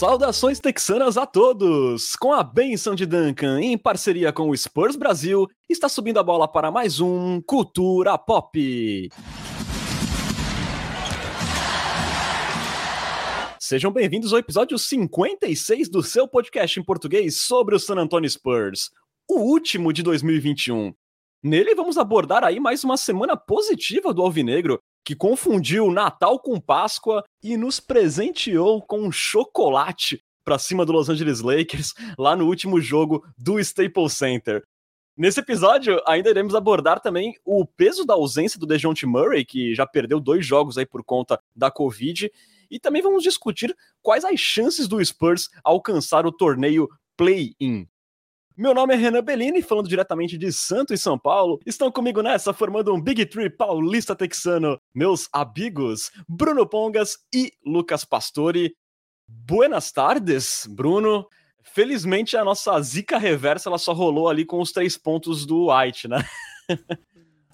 Saudações texanas a todos! Com a benção de Duncan, em parceria com o Spurs Brasil, está subindo a bola para mais um Cultura Pop. Sejam bem-vindos ao episódio 56 do seu podcast em português sobre o San Antonio Spurs, o último de 2021. Nele vamos abordar aí mais uma semana positiva do Alvinegro, que confundiu Natal com Páscoa e nos presenteou com um chocolate para cima do Los Angeles Lakers lá no último jogo do Staples Center. Nesse episódio, ainda iremos abordar também o peso da ausência do DeJounte Murray, que já perdeu dois jogos aí por conta da Covid, e também vamos discutir quais as chances do Spurs alcançar o torneio Play-In. Meu nome é Renan Bellini, falando diretamente de Santo e São Paulo. Estão comigo nessa, formando um Big Tree paulista texano, meus amigos Bruno Pongas e Lucas Pastore. Buenas tardes, Bruno. Felizmente a nossa zica reversa ela só rolou ali com os três pontos do White, né?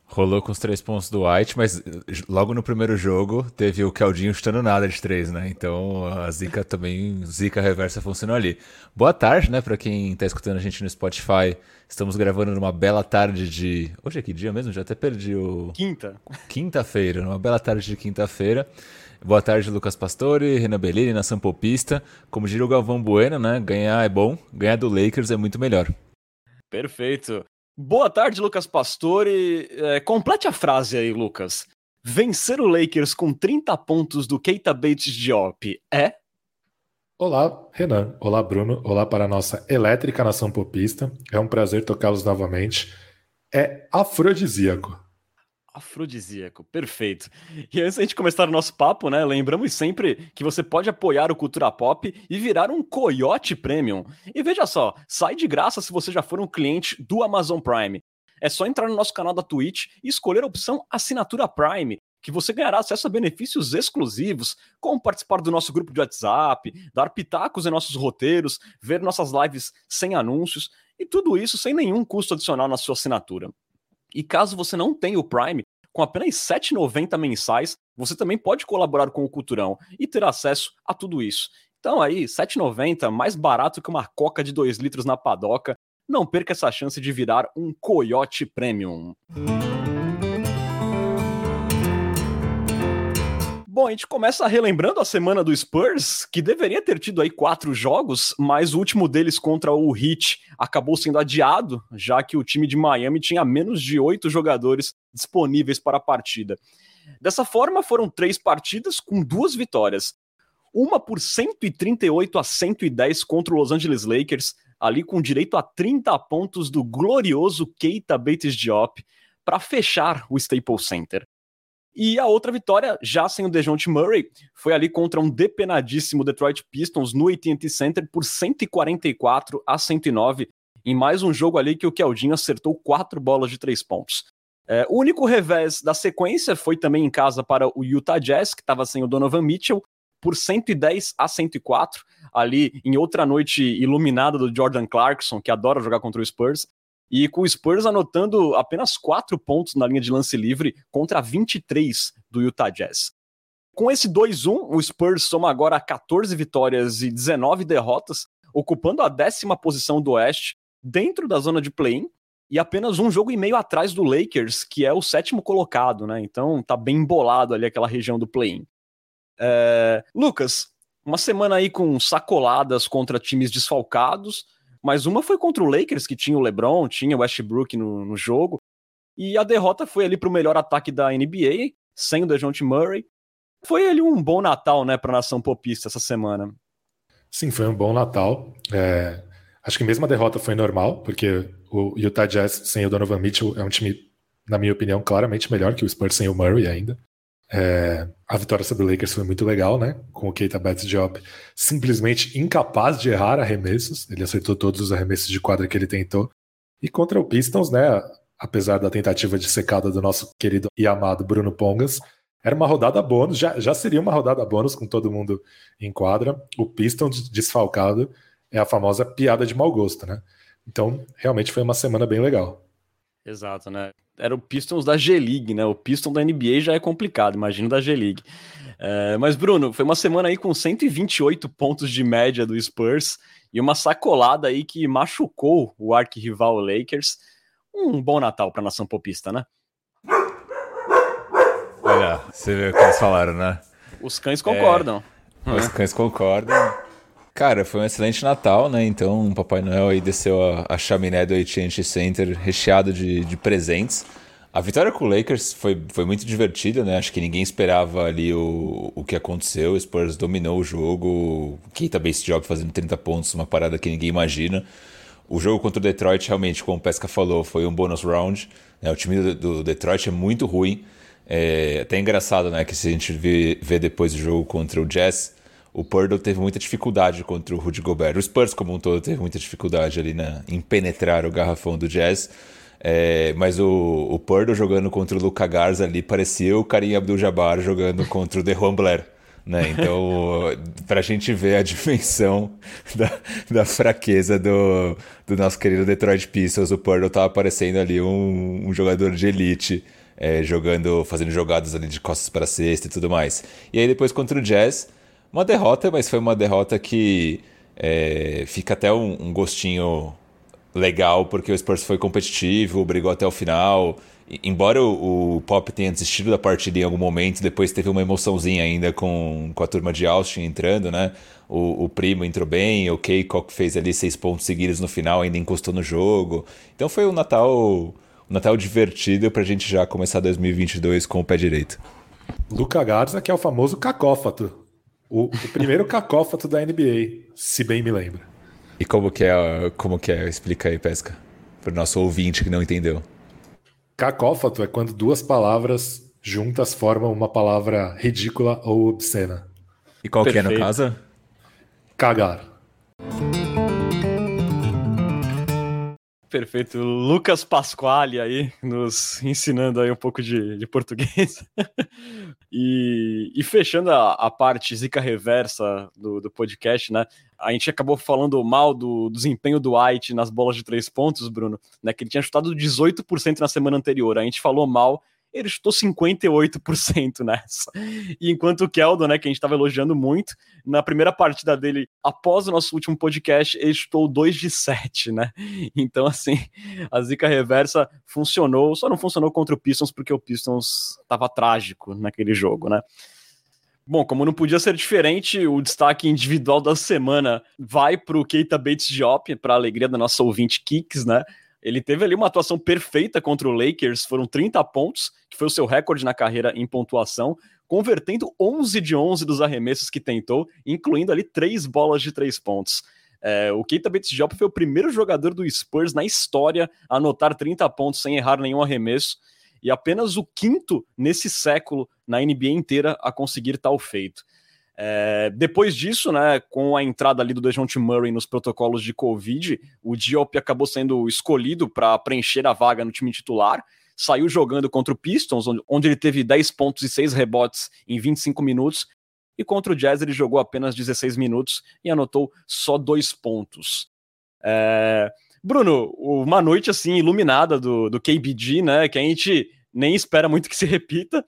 Rolou com os três pontos do White, mas logo no primeiro jogo teve o Caldinho chutando nada de três, né? Então a zica também, zica reversa funcionou ali. Boa tarde, né, para quem tá escutando a gente no Spotify. Estamos gravando numa bela tarde de. Hoje é que dia mesmo? Já até perdi o. Quinta. Quinta-feira, numa bela tarde de quinta-feira. Boa tarde, Lucas Pastore, Renan Bellini, nação popista. Como diria o Galvão Bueno, né? Ganhar é bom, ganhar do Lakers é muito melhor. Perfeito. Boa tarde, Lucas Pastore. É, complete a frase aí, Lucas. Vencer o Lakers com 30 pontos do Keita Bates Diop é? Olá, Renan. Olá, Bruno. Olá para a nossa elétrica nação popista. É um prazer tocá-los novamente. É afrodisíaco. Afrodisíaco, perfeito. E antes da gente começar o nosso papo, né? Lembramos sempre que você pode apoiar o Cultura Pop e virar um Coyote Premium. E veja só, sai de graça se você já for um cliente do Amazon Prime. É só entrar no nosso canal da Twitch e escolher a opção Assinatura Prime, que você ganhará acesso a benefícios exclusivos, como participar do nosso grupo de WhatsApp, dar pitacos em nossos roteiros, ver nossas lives sem anúncios, e tudo isso sem nenhum custo adicional na sua assinatura. E caso você não tenha o Prime, com apenas R$ 7,90 mensais, você também pode colaborar com o Culturão e ter acesso a tudo isso. Então aí, R$ 7,90, mais barato que uma coca de 2 litros na padoca. Não perca essa chance de virar um Coyote Premium. Bom, a gente começa relembrando a semana do Spurs, que deveria ter tido aí quatro jogos, mas o último deles contra o Heat acabou sendo adiado, já que o time de Miami tinha menos de oito jogadores disponíveis para a partida. Dessa forma, foram três partidas com duas vitórias. Uma por 138 a 110 contra o Los Angeles Lakers, ali com direito a 30 pontos do glorioso Keita Bates Diop, para fechar o Staples Center. E a outra vitória, já sem o DeJounte Murray, foi ali contra um depenadíssimo Detroit Pistons no AT&T Center por 144 a 109, em mais um jogo ali que o Keldinho acertou quatro bolas de três pontos. É, o único revés da sequência foi também em casa para o Utah Jazz, que estava sem o Donovan Mitchell, por 110 a 104, ali em outra noite iluminada do Jordan Clarkson, que adora jogar contra o Spurs. E com o Spurs anotando apenas 4 pontos na linha de lance livre contra 23 do Utah Jazz. Com esse 2-1, o Spurs soma agora 14 vitórias e 19 derrotas, ocupando a décima posição do Oeste, dentro da zona de play-in, e apenas um jogo e meio atrás do Lakers, que é o sétimo colocado, né? Então tá bem embolado ali aquela região do play-in. É... Lucas, uma semana aí com sacoladas contra times desfalcados, mas uma foi contra o Lakers, que tinha o LeBron, tinha o Westbrook no, no jogo, e a derrota foi ali para o melhor ataque da NBA, sem o DeJounte Murray. Foi ali um bom Natal, né, para a nação popista essa semana. Sim, foi um bom Natal. É, acho que mesmo a derrota foi normal, porque o Utah Jazz sem o Donovan Mitchell é um time, na minha opinião, claramente melhor que o Spurs sem o Murray ainda. É, a vitória sobre o Lakers foi muito legal, né? Com o Keita Bates Job simplesmente incapaz de errar arremessos. Ele acertou todos os arremessos de quadra que ele tentou. E contra o Pistons, né? Apesar da tentativa de secada do nosso querido e amado Bruno Pongas, era uma rodada bônus, já, já seria uma rodada bônus com todo mundo em quadra. O Pistons desfalcado é a famosa piada de mau gosto, né? Então, realmente foi uma semana bem legal. Exato, né? Era o Pistons da G-League, né? O Pistons da NBA já é complicado, imagino da G-League. É, mas, Bruno, foi uma semana aí com 128 pontos de média do Spurs e uma sacolada aí que machucou o arquirrival Lakers. Um bom Natal para a nação popista, né? Olha, você vê o que eles falaram, né? Os cães concordam. É, os cães concordam. Cara, foi um excelente Natal, né? Então o Papai Noel aí desceu a, a chaminé do AT&T Center recheado de, de presentes. A vitória com o Lakers foi, foi muito divertida, né? Acho que ninguém esperava ali o, o que aconteceu. O Spurs dominou o jogo. Keita Base Job fazendo 30 pontos, uma parada que ninguém imagina. O jogo contra o Detroit, realmente, como o Pesca falou, foi um bônus round. Né? O time do, do Detroit é muito ruim. É até engraçado, né? Que se a gente vê, vê depois do jogo contra o Jazz, o Purdle teve muita dificuldade contra o Rudy Gobert. O Spurs, como um todo, teve muita dificuldade ali em penetrar o garrafão do Jazz. É, mas o, o Purdle jogando contra o Luca Garza ali parecia o Karim Abdul-Jabbar jogando contra o DeJuan Blair. Né? Então, para a gente ver a dimensão da, da fraqueza do, do nosso querido Detroit Pistons, o Purdle estava parecendo ali um, um jogador de elite é, jogando, fazendo jogadas ali de costas para cesta e tudo mais. E aí depois contra o Jazz, uma derrota, mas foi uma derrota que é, fica até um, um, gostinho legal, porque o Spurs foi competitivo, brigou até o final. Embora o, o, Pop tenha desistido da partida em algum momento, depois teve uma emoçãozinha ainda com, com a turma de Austin entrando, né? O, o Primo entrou bem, o Keiko fez ali seis pontos seguidos no final, ainda encostou no jogo. Então foi um Natal um Natal divertido para a gente já começar 2022 com o pé direito. Luca Garza, que é o famoso cacófato. O, o primeiro cacófato da NBA, se bem me lembro. E como que é, como que é? Explica aí, Pesca, para o nosso ouvinte que não entendeu. Cacófato é quando duas palavras juntas formam uma palavra ridícula ou obscena. E qual Perfeito. que é no caso? Cagar. Perfeito. Lucas Pasquale aí, nos ensinando aí um pouco de, de português. e, e, fechando a, a, parte zica reversa do, do podcast, né? A gente acabou falando mal do, do desempenho do White nas bolas de três pontos, Bruno, né? Que ele tinha chutado 18% na semana anterior. A gente falou mal ele chutou 58% nessa. E enquanto o Keldon, né, que a gente estava elogiando muito, na primeira partida dele, após o nosso último podcast, ele chutou 2 de 7, né? Então, assim, a zica reversa funcionou, só não funcionou contra o Pistons porque o Pistons estava trágico naquele jogo, né? Bom, como não podia ser diferente, o destaque individual da semana vai para o Keita Bates Diop, para a alegria da nossa ouvinte Kicks, né? Ele teve ali uma atuação perfeita contra o Lakers, foram 30 pontos, que foi o seu recorde na carreira em pontuação, convertendo 11 de 11 dos arremessos que tentou, incluindo ali três bolas de três pontos. É, o Keita Bates-Diop foi o primeiro jogador do Spurs na história a anotar 30 pontos sem errar nenhum arremesso, e apenas o quinto nesse século na NBA inteira a conseguir tal feito. É, depois disso, né, com a entrada ali do DeJounte Murray nos protocolos de Covid, o Diop acabou sendo escolhido para preencher a vaga no time titular. Saiu jogando contra o Pistons, onde ele teve 10 pontos e 6 rebotes em 25 minutos. E contra o Jazz ele jogou apenas 16 minutos e anotou só dois pontos. É... Bruno, uma noite assim iluminada do, do KBG, né? Que a gente nem espera muito que se repita,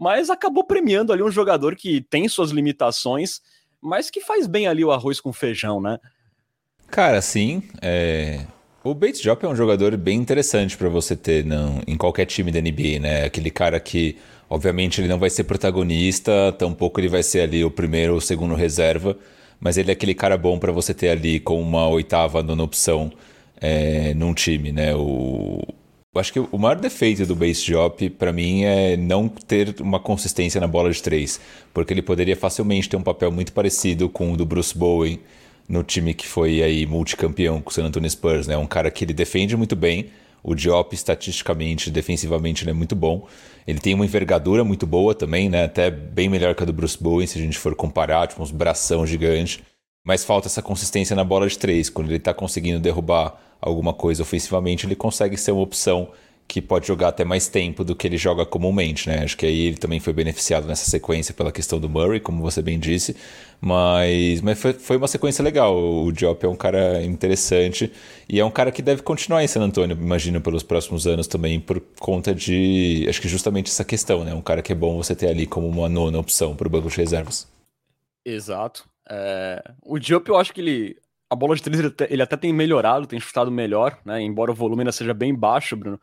mas acabou premiando ali um jogador que tem suas limitações, mas que faz bem ali o arroz com feijão, né? Cara, sim. É... O Bates Job é um jogador bem interessante para você ter não, em qualquer time da NBA, né? Aquele cara que, obviamente, ele não vai ser protagonista, tampouco ele vai ser ali o primeiro ou segundo reserva, mas ele é aquele cara bom para você ter ali com uma oitava, nona opção é, num time, né? O, eu acho que o maior defeito do base job para mim é não ter uma consistência na bola de três, porque ele poderia facilmente ter um papel muito parecido com o do Bruce Bowen no time que foi aí multicampeão com o San Antonio Spurs, né? Um cara que ele defende muito bem, o Diop estatisticamente, defensivamente ele é muito bom. Ele tem uma envergadura muito boa também, né? Até bem melhor que a do Bruce Bowen, se a gente for comparar, tipo uns bração gigante. Mas falta essa consistência na bola de três. Quando ele está conseguindo derrubar alguma coisa ofensivamente, ele consegue ser uma opção que pode jogar até mais tempo do que ele joga comumente, né? Acho que aí ele também foi beneficiado nessa sequência pela questão do Murray, como você bem disse, mas, mas foi, foi uma sequência legal. O Diop é um cara interessante e é um cara que deve continuar em San imagino, pelos próximos anos também, por conta de, acho que justamente essa questão, né? Um cara que é bom você ter ali como uma nona opção para o banco de reservas. Exato. É... O Diop, eu acho que ele a bola de três ele até, ele até, tem melhorado, tem chutado melhor, né? Embora o volume ainda seja bem baixo, Bruno.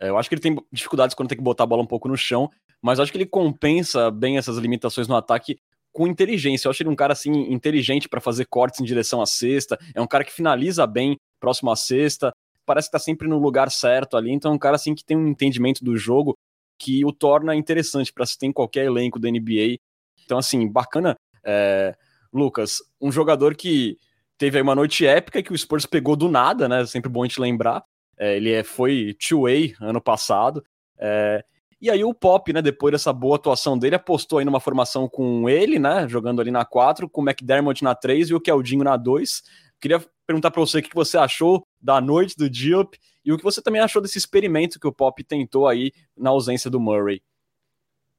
É, eu acho que ele tem dificuldades quando tem que botar a bola um pouco no chão, mas acho que ele compensa bem essas limitações no ataque com inteligência. Eu acho ele um cara assim inteligente para fazer cortes em direção à cesta. É um cara que finaliza bem próximo à cesta. Parece que tá sempre no lugar certo ali. Então é um cara assim que tem um entendimento do jogo que o torna interessante para se ter em qualquer elenco da NBA. Então assim, bacana, é... Lucas, um jogador que teve aí uma noite épica que o Spurs pegou do nada, né? Sempre bom a gente lembrar. É, ele é, foi two-way ano passado. É, e aí o Pop, né, depois dessa boa atuação dele, apostou aí numa formação com ele, né, jogando ali na 4, com o McDermott na 3 e o Keldinho na 2. Queria perguntar para você o que você achou da noite do Diop e o que você também achou desse experimento que o Pop tentou aí na ausência do Murray.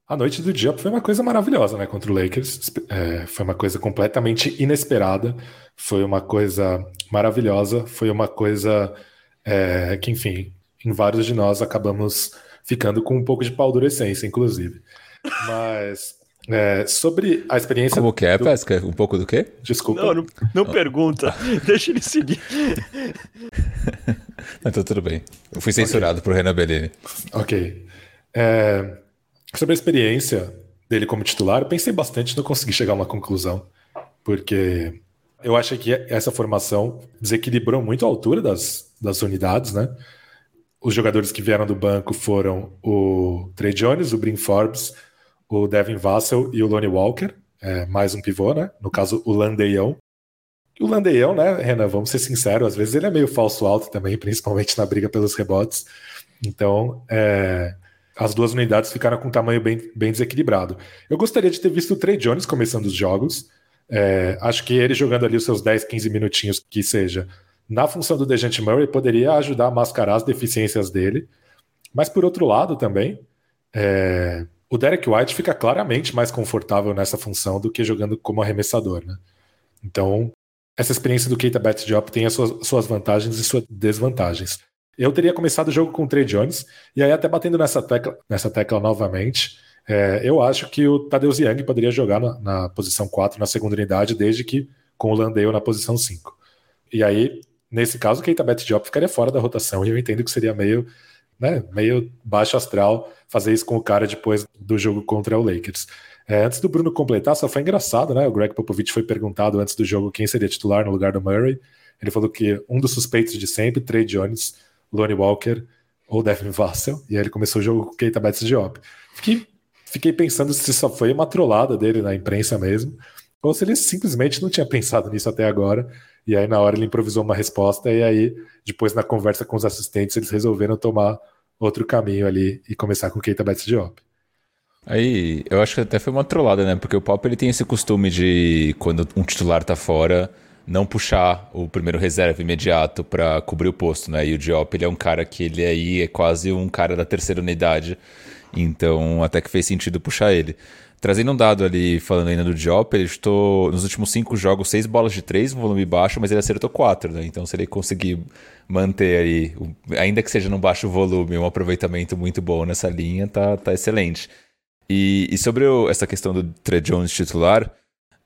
A noite do Diop foi uma coisa maravilhosa, né, contra o Lakers. É, foi uma coisa completamente inesperada, foi uma coisa maravilhosa, foi uma coisa é, que, enfim, em vários de nós acabamos ficando com um pouco de paldurecência, inclusive. Mas é, sobre a experiência. Como que é, do... Pesca? Um pouco do quê? Desculpa. Não, não, não pergunta. Deixa ele seguir. então tudo bem. Eu fui censurado okay. por Renan Bellini. Ok. É, sobre a experiência dele como titular, pensei bastante não consegui chegar a uma conclusão. Porque eu acho que essa formação desequilibrou muito a altura das, das unidades, né? Os jogadores que vieram do banco foram o Trey Jones, o Brin Forbes, o Devin Vassell e o Lonnie Walker, é, mais um pivô, né? No caso, o Landeião. O Landeião, né, Renan, vamos ser sinceros, às vezes ele é meio falso alto também, principalmente na briga pelos rebotes. Então, é, as duas unidades ficaram com um tamanho bem, bem desequilibrado. Eu gostaria de ter visto o Trey Jones começando os jogos, é, acho que ele jogando ali os seus 10, 15 minutinhos que seja, na função do Dejante Murray, poderia ajudar a mascarar as deficiências dele. Mas por outro lado também, é, o Derek White fica claramente mais confortável nessa função do que jogando como arremessador. Né? Então, essa experiência do Keita Bat Job tem as suas, suas, vantagens e suas desvantagens. Eu teria começado o jogo com o Trey Jones, e aí até batendo nessa tecla, nessa tecla novamente, é, eu acho que o Tadeu Young poderia jogar na, na, posição 4 na segunda unidade, desde que com o Landale na posição 5. E aí, nesse caso, o Keita Bet Job ficaria fora da rotação, e eu entendo que seria meio, né, meio baixo astral fazer isso com o cara depois do jogo contra o Lakers. É, antes do Bruno completar, só foi engraçado, né? O Greg Popovich foi perguntado antes do jogo quem seria titular no lugar do Murray. Ele falou que um dos suspeitos de sempre, Trey Jones, Lonnie Walker ou Devin Vassell, e aí ele começou o jogo com Keita Bet Job. Fiquei Fiquei pensando se só foi uma trollada dele na imprensa mesmo, ou se ele simplesmente não tinha pensado nisso até agora. E aí, na hora, ele improvisou uma resposta, e aí, depois, na conversa com os assistentes, eles resolveram tomar outro caminho ali e começar com Keita Betts Diop. Aí, eu acho que até foi uma trollada, né? Porque o Pop ele tem esse costume de, quando um titular tá fora, não puxar o primeiro reserva imediato para cobrir o posto, né? E o Diop, ele é um cara que ele aí é quase um cara da terceira unidade então, até que fez sentido puxar ele. Trazendo um dado ali, falando ainda do Diop, ele estou nos últimos cinco jogos, seis bolas de três, volume baixo, mas ele acertou quatro, né? Então, se ele conseguir manter aí, ainda que seja num baixo volume, um aproveitamento muito bom nessa linha, tá, tá excelente. E, e sobre o, essa questão do Trey Jones titular,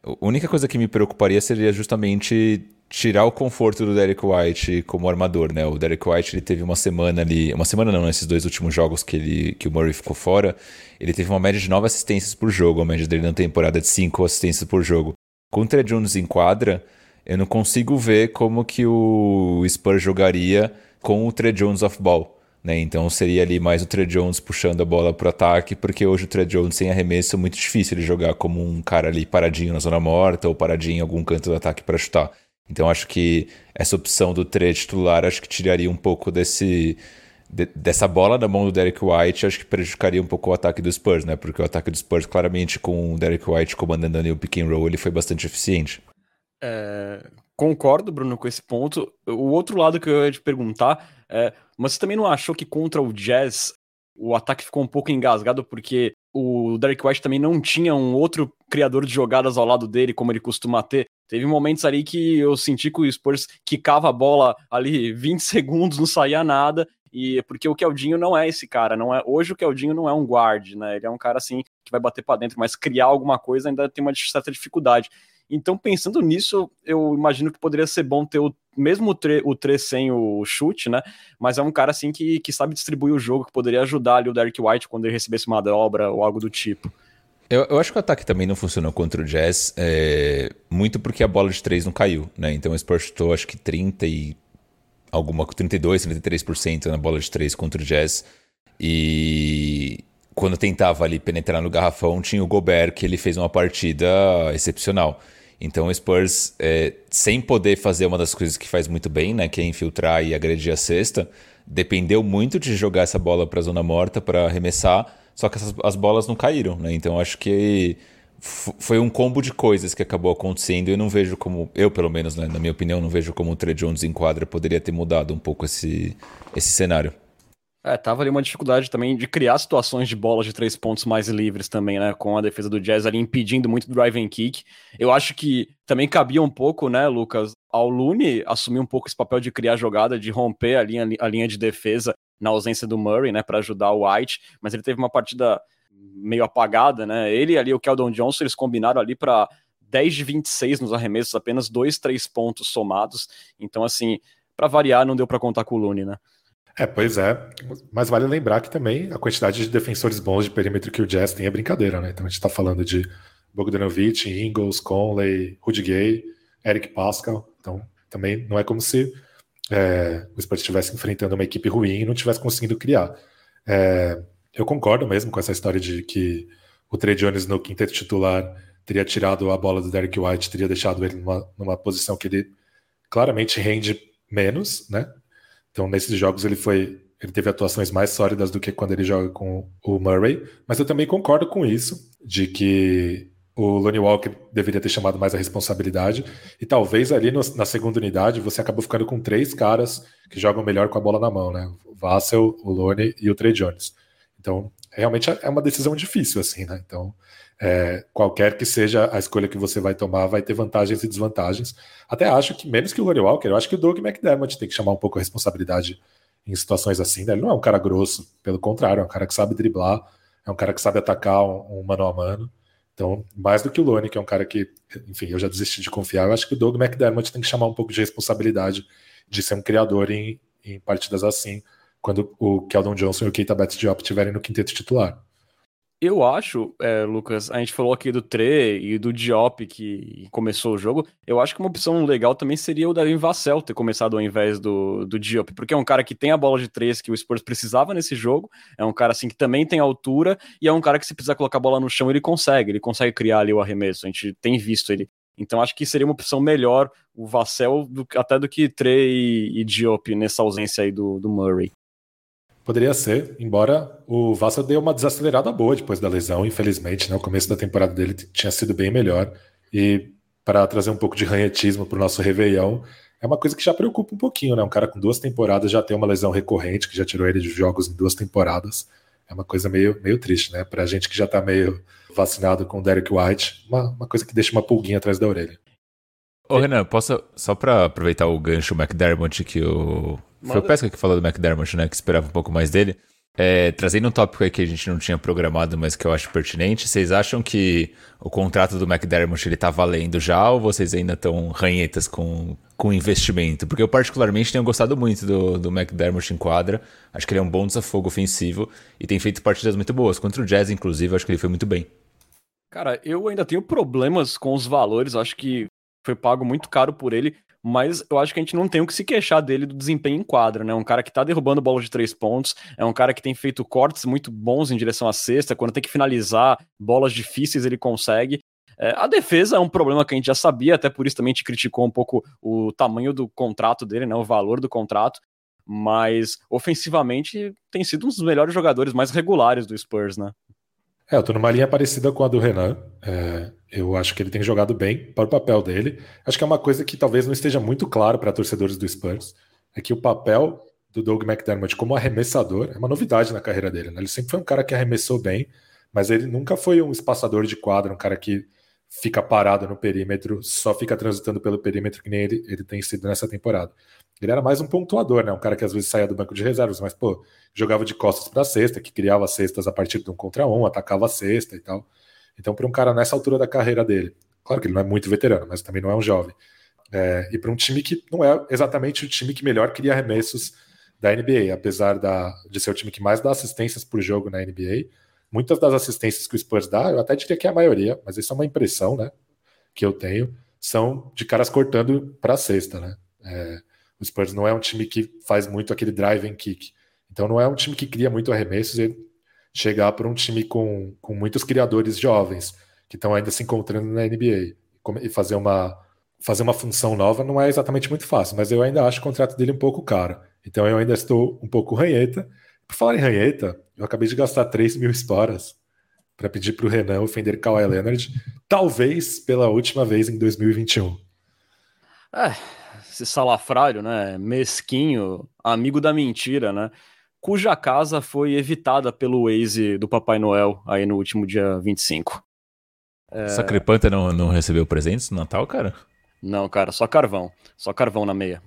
a única coisa que me preocuparia seria justamente tirar o conforto do Derek White como armador, né? O Derek White ele teve uma semana ali, uma semana não, nesses dois últimos jogos que ele que o Murray ficou fora, ele teve uma média de 9 assistências por jogo, a média dele na temporada de 5 assistências por jogo. Com o Jones em quadra, eu não consigo ver como que o Spurs jogaria com o Trey Jones off ball. Né? Então seria ali mais o Trey Jones puxando a bola para o ataque, porque hoje o Trey Jones sem arremesso é muito difícil ele jogar como um cara ali paradinho na zona morta ou paradinho em algum canto do ataque para chutar. Então acho que essa opção do tre titular acho que tiraria um pouco desse de, dessa bola na mão do Derek White, acho que prejudicaria um pouco o ataque do Spurs, né? Porque o ataque do Spurs claramente com o Derek White comandando ali o pick and roll, ele foi bastante eficiente. É, Concordo, Bruno, com esse ponto. O outro lado que eu ia te perguntar é, mas você também não achou que contra o Jazz o ataque ficou um pouco engasgado porque o Derek White também não tinha um outro criador de jogadas ao lado dele, como ele costuma ter. Teve momentos ali que eu senti que o Spurs quicava a bola ali 20 segundos, não saía nada, e porque o Keldinho não é esse cara, não é. Hoje o Keldinho não é um guard, né? Ele é um cara assim que vai bater para dentro, mas criar alguma coisa ainda tem uma certa dificuldade. Então, pensando nisso, eu imagino que poderia ser bom ter o mesmo o, tre, o 3 sem o chute, né? Mas é um cara assim que, que sabe distribuir o jogo, que poderia ajudar ali o Derek White quando ele recebesse uma dobra ou algo do tipo. Eu, eu acho que o ataque também não funcionou contra o Jazz, é, muito porque a bola de 3 não caiu, né? Então o Spurs chutou acho que 30 e alguma 32, 33% na bola de 3 contra o Jazz. E quando tentava ali penetrar no garrafão, tinha o Gobert que ele fez uma partida excepcional. Então o Spurs, é, sem poder fazer uma das coisas que faz muito bem, né, que é infiltrar e agredir a cesta, dependeu muito de jogar essa bola para a zona morta para arremessar, só que essas, as bolas não caíram, né? Então acho que foi um combo de coisas que acabou acontecendo e não vejo como, eu pelo menos, né, na minha opinião, não vejo como o Trey Jones em quadra poderia ter mudado um pouco esse, esse cenário. É, tava ali uma dificuldade também de criar situações de bolas de três pontos mais livres também, né? Com a defesa do Jazz ali impedindo muito drive and kick. Eu acho que também cabia um pouco, né, Lucas, ao Looney assumir um pouco esse papel de criar jogada, de romper a linha, a linha de defesa na ausência do Murray, né, para ajudar o White. Mas ele teve uma partida meio apagada, né? Ele ali o Keldon Johnson, eles combinaram ali para 10 de 26 nos arremessos, apenas dois, três pontos somados. Então, assim, para variar, não deu para contar com o Looney, né? É, pois é. Mas vale lembrar que também a quantidade de defensores bons de perímetro que o Jazz tem é brincadeira, né? Então a gente está falando de Bogdanovich, Ingles, Conley, Rudy Gay, Eric Pascal. Então também não é como se é, o Spurs estivesse enfrentando uma equipe ruim e não estivesse conseguindo criar. É, eu concordo mesmo com essa história de que o Trey Jones no quinteto titular teria tirado a bola do Derek White, teria deixado ele numa, numa posição que ele claramente rende menos, né? Então, nesses jogos, ele foi. Ele teve atuações mais sólidas do que quando ele joga com o Murray. Mas eu também concordo com isso, de que o Lonnie Walker deveria ter chamado mais a responsabilidade. E talvez ali no, na segunda unidade você acabou ficando com três caras que jogam melhor com a bola na mão, né? O Vassell, o Lonnie e o Trey Jones. Então, realmente é uma decisão difícil, assim, né? Então, é, qualquer que seja a escolha que você vai tomar, vai ter vantagens e desvantagens. Até acho que, menos que o Rory Walker, eu acho que o Doug McDermott tem que chamar um pouco a responsabilidade em situações assim. Né? Ele não é um cara grosso, pelo contrário, é um cara que sabe driblar, é um cara que sabe atacar um, um mano a mano. Então, mais do que o Lone, que é um cara que, enfim, eu já desisti de confiar, eu acho que o Doug McDermott tem que chamar um pouco de responsabilidade de ser um criador em, em partidas assim, quando o Keldon Johnson e o Keita Betts Diop estiverem no quinteto titular. Eu acho, é, Lucas, a gente falou aqui do Tre e do Diop que começou o jogo. Eu acho que uma opção legal também seria o Devin Vassell ter começado ao invés do, do Diop, porque é um cara que tem a bola de três que o Spurs precisava nesse jogo. É um cara assim que também tem altura e é um cara que se precisar colocar a bola no chão ele consegue, ele consegue criar ali o arremesso. A gente tem visto ele. Então acho que seria uma opção melhor o Vassell do, até do que Tre e, e Diop nessa ausência aí do, do Murray. Poderia ser, embora o Vassa deu uma desacelerada boa depois da lesão, infelizmente. Né? O começo da temporada dele tinha sido bem melhor. E para trazer um pouco de ranhetismo para o nosso Réveillon, é uma coisa que já preocupa um pouquinho, né? Um cara com duas temporadas já tem uma lesão recorrente, que já tirou ele de jogos em duas temporadas. É uma coisa meio, meio triste, né? Para a gente que já está meio vacinado com o Derek White, uma, uma coisa que deixa uma pulguinha atrás da orelha. Ô, Renan, posso, só para aproveitar o gancho McDermott que o foi o Pesca que falou do McDermott, né? Que esperava um pouco mais dele. É, trazendo um tópico aí que a gente não tinha programado, mas que eu acho pertinente, vocês acham que o contrato do McDermott ele tá valendo já ou vocês ainda estão ranhetas com, com investimento? Porque eu particularmente tenho gostado muito do, do McDermott em quadra, acho que ele é um bom desafogo ofensivo e tem feito partidas muito boas. Contra o Jazz, inclusive, acho que ele foi muito bem. Cara, eu ainda tenho problemas com os valores, acho que foi pago muito caro por ele mas eu acho que a gente não tem o que se queixar dele do desempenho em quadra, né? Um cara que tá derrubando bola de três pontos, é um cara que tem feito cortes muito bons em direção à cesta, quando tem que finalizar bolas difíceis ele consegue. É, a defesa é um problema que a gente já sabia, até por isso também a gente criticou um pouco o tamanho do contrato dele, né? O valor do contrato. Mas ofensivamente tem sido um dos melhores jogadores mais regulares do Spurs, né? É, eu tô numa linha parecida com a do Renan. É, Eu acho que ele tem jogado bem para o papel dele. Acho que é uma coisa que talvez não esteja muito claro para torcedores do Spurs, é que o papel do Doug McDermott como arremessador é uma novidade na carreira dele. Né? Ele sempre foi um cara que arremessou bem, mas ele nunca foi um espaçador de quadra, um cara que fica parado no perímetro, só fica transitando pelo perímetro que nem ele, ele tem sido nessa temporada. Ele era mais um pontuador, né? Um cara que às vezes saía do banco de reservas, mas pô, jogava de costas para a cesta, que criava cestas a partir de um contra um, atacava a cesta e tal. Então, para um cara nessa altura da carreira dele, claro que ele não é muito veterano, mas também não é um jovem. É, e para um time que não é exatamente o time que melhor cria arremessos da NBA, apesar da, de ser o time que mais dá assistências por jogo na NBA. Muitas das assistências que o Spurs dá, eu até diria que é a maioria, mas isso é uma impressão né, que eu tenho, são de caras cortando para a cesta. Né? É, o Spurs não é um time que faz muito aquele drive and kick. Então não é um time que cria muito arremessos e chegar para um time com, com muitos criadores jovens que estão ainda se encontrando na NBA e fazer uma, fazer uma função nova não é exatamente muito fácil, mas eu ainda acho o contrato dele um pouco caro. Então eu ainda estou um pouco ranheta. Por falar em ranheta, eu acabei de gastar 3 mil esporas para pedir para o Renan ofender Kawhi Leonard, talvez pela última vez em 2021. É, esse salafrário, né? Mesquinho, amigo da mentira, né? Cuja casa foi evitada pelo Waze do Papai Noel aí no último dia 25. É... Sacripanta não, não recebeu presentes no Natal, cara? Não, cara, só carvão. Só carvão na meia.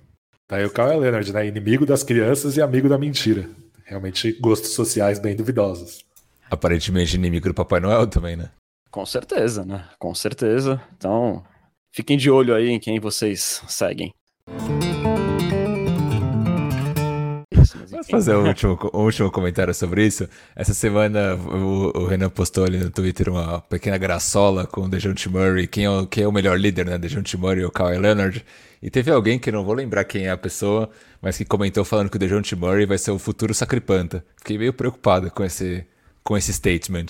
Tá aí o Kyle Leonard, né? Inimigo das crianças e amigo da mentira. Realmente gostos sociais bem duvidosos. Aparentemente inimigo do Papai Noel também, né? Com certeza, né? Com certeza. Então, fiquem de olho aí em quem vocês seguem. Vou fazer um último, um último comentário sobre isso. Essa semana o, o, Renan postou ali no Twitter uma pequena graçola com o DeJounte Murray, quem é, o, quem é o melhor líder, né? DeJounte Murray ou Kawhi Leonard. E teve alguém que não vou lembrar quem é a pessoa, mas que comentou falando que o DeJounte Murray vai ser o futuro sacripanta. Fiquei meio preocupado com esse, com esse statement.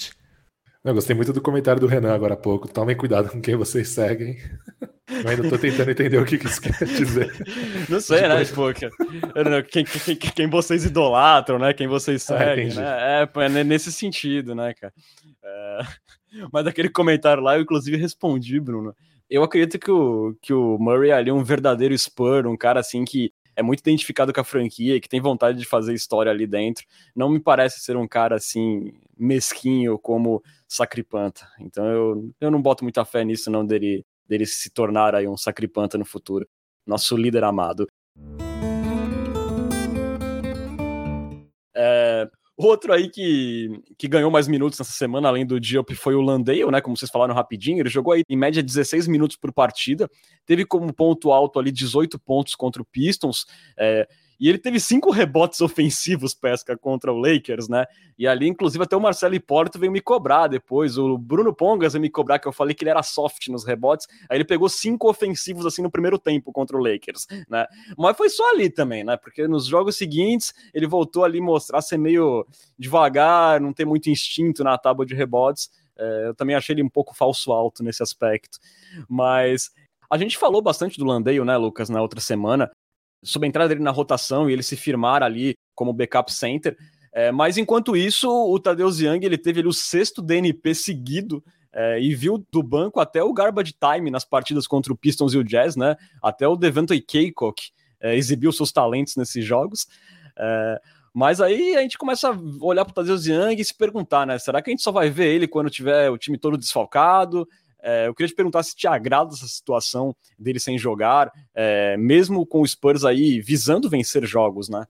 Eu gostei muito do comentário do Renan agora há pouco. Tomem cuidado com quem vocês seguem. Eu ainda tô tentando entender o que, que isso quer dizer. Não sei, né? Tipo, quem, quem, quem, vocês idolatram, né? Quem vocês ah, seguem, ah, né? É, é nesse sentido, né, cara? É... Mas daquele comentário lá, eu inclusive respondi, Bruno. Eu acredito que o, que o Murray ali é um verdadeiro Spur, um cara assim que é muito identificado com a franquia e que tem vontade de fazer história ali dentro. Não me parece ser um cara assim mesquinho como Sacripanta. Então eu, eu não boto muita fé nisso não dele, dele se tornar aí um Sacripanta no futuro. Nosso líder amado. É, Outro aí que, que ganhou mais minutos nessa semana, além do Diop, foi o Landale, né? Como vocês falaram rapidinho. Ele jogou aí em média 16 minutos por partida. Teve como ponto alto ali 18 pontos contra o Pistons. É, e ele teve cinco rebotes ofensivos, pesca, contra o Lakers, né? E ali, inclusive, até o Marcelo Hipólito veio me cobrar depois. O Bruno Pongas veio me cobrar, que eu falei que ele era soft nos rebotes. Aí ele pegou cinco ofensivos, assim, no primeiro tempo contra o Lakers, né? Mas foi só ali também, né? Porque nos jogos seguintes, ele voltou ali mostrar ser meio devagar, não ter muito instinto na tábua de rebotes. É, eu também achei ele um pouco falso alto nesse aspecto. Mas a gente falou bastante do Landeio, né, Lucas, na outra semana sobre a entrada dele na rotação e ele se firmar ali como backup center. É, mas enquanto isso, o Tadeusz Young ele teve ali o sexto DNP seguido é, e viu do banco até o garbage time nas partidas contra o Pistons e o Jazz, né? Até o Devontae Kaycock é, exibiu seus talentos nesses jogos. É, mas aí a gente começa a olhar para o Tadeusz Young e se perguntar, né? Será que a gente só vai ver ele quando tiver o time todo desfalcado? É, eu queria te perguntar se te agrada essa situação dele sem jogar, é, mesmo com o Spurs aí visando vencer jogos, né?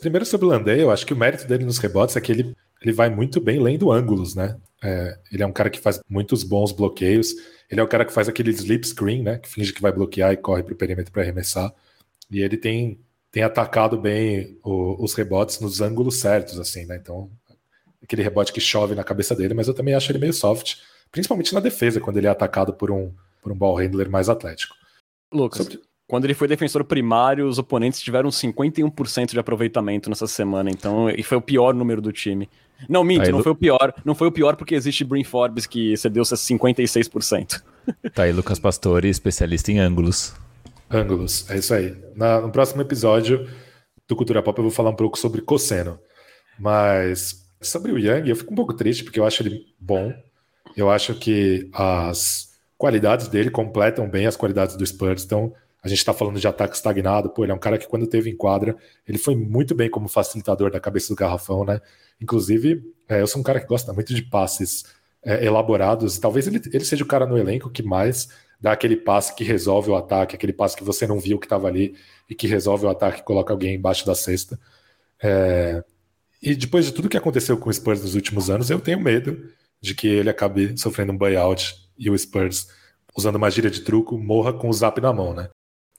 Primeiro sobre o Landé, eu acho que o mérito dele nos rebotes é que ele, ele vai muito bem lendo ângulos, né? É, ele é um cara que faz muitos bons bloqueios. Ele é o cara que faz aquele sleep screen, né? Que finge que vai bloquear e corre para o perímetro para arremessar. E ele tem, tem atacado bem o, os rebotes nos ângulos certos, assim, né? Então, aquele rebote que chove na cabeça dele, mas eu também acho ele meio soft principalmente na defesa, quando ele é atacado por um, por um ball handler mais atlético. Lucas, Sobre... quando ele foi defensor primário, os oponentes tiveram 51% de aproveitamento nessa semana, então, e foi o pior número do time. Não, minto, aí, não foi o pior. Não foi o pior porque existe Brin Forbes que cedeu 56%. Tá aí, Lucas Pastore, especialista em ângulos. Ângulos, é isso aí. Na, no próximo episódio do Cultura Pop eu vou falar um pouco sobre cosseno. Mas sobre o Yang, eu fico um pouco triste porque eu acho ele bom. Eu acho que as qualidades dele completam bem as qualidades do Spurs. Então, a gente está falando de ataque estagnado. Pô, ele é um cara que, quando teve em quadra, ele foi muito bem como facilitador da cabeça do garrafão, né? Inclusive, é, eu sou um cara que gosta muito de passes é, elaborados. Talvez ele, ele seja o cara no elenco que mais dá aquele passe que resolve o ataque, aquele passe que você não viu que estava ali e que resolve o ataque coloca alguém embaixo da cesta. É... E depois de tudo que aconteceu com o Spurs nos últimos anos, eu tenho medo de que ele acabe sofrendo um buyout e o Spurs, usando uma gíria de truco, morra com o zap na mão, né?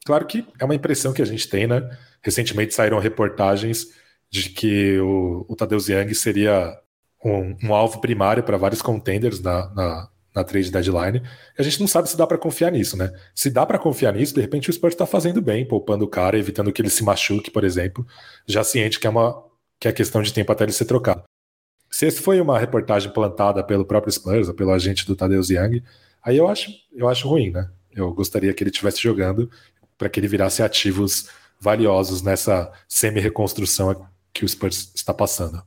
Claro que é uma impressão que a gente tem, né? Recentemente saíram reportagens de que o, o Tadeu Young seria um, um alvo primário para vários contenders na, na, na trade deadline. E a gente não sabe se dá para confiar nisso, né? Se dá para confiar nisso, de repente o Spurs está fazendo bem, poupando o cara, evitando que ele se machuque, por exemplo, já ciente que é uma que é questão de tempo até ele ser trocado. Se esse foi uma reportagem plantada pelo próprio Spurs, ou pelo agente do Tadeu Young, aí eu acho, eu acho ruim, né? Eu gostaria que ele estivesse jogando para que ele virasse ativos valiosos nessa semi-reconstrução que o Spurs está passando.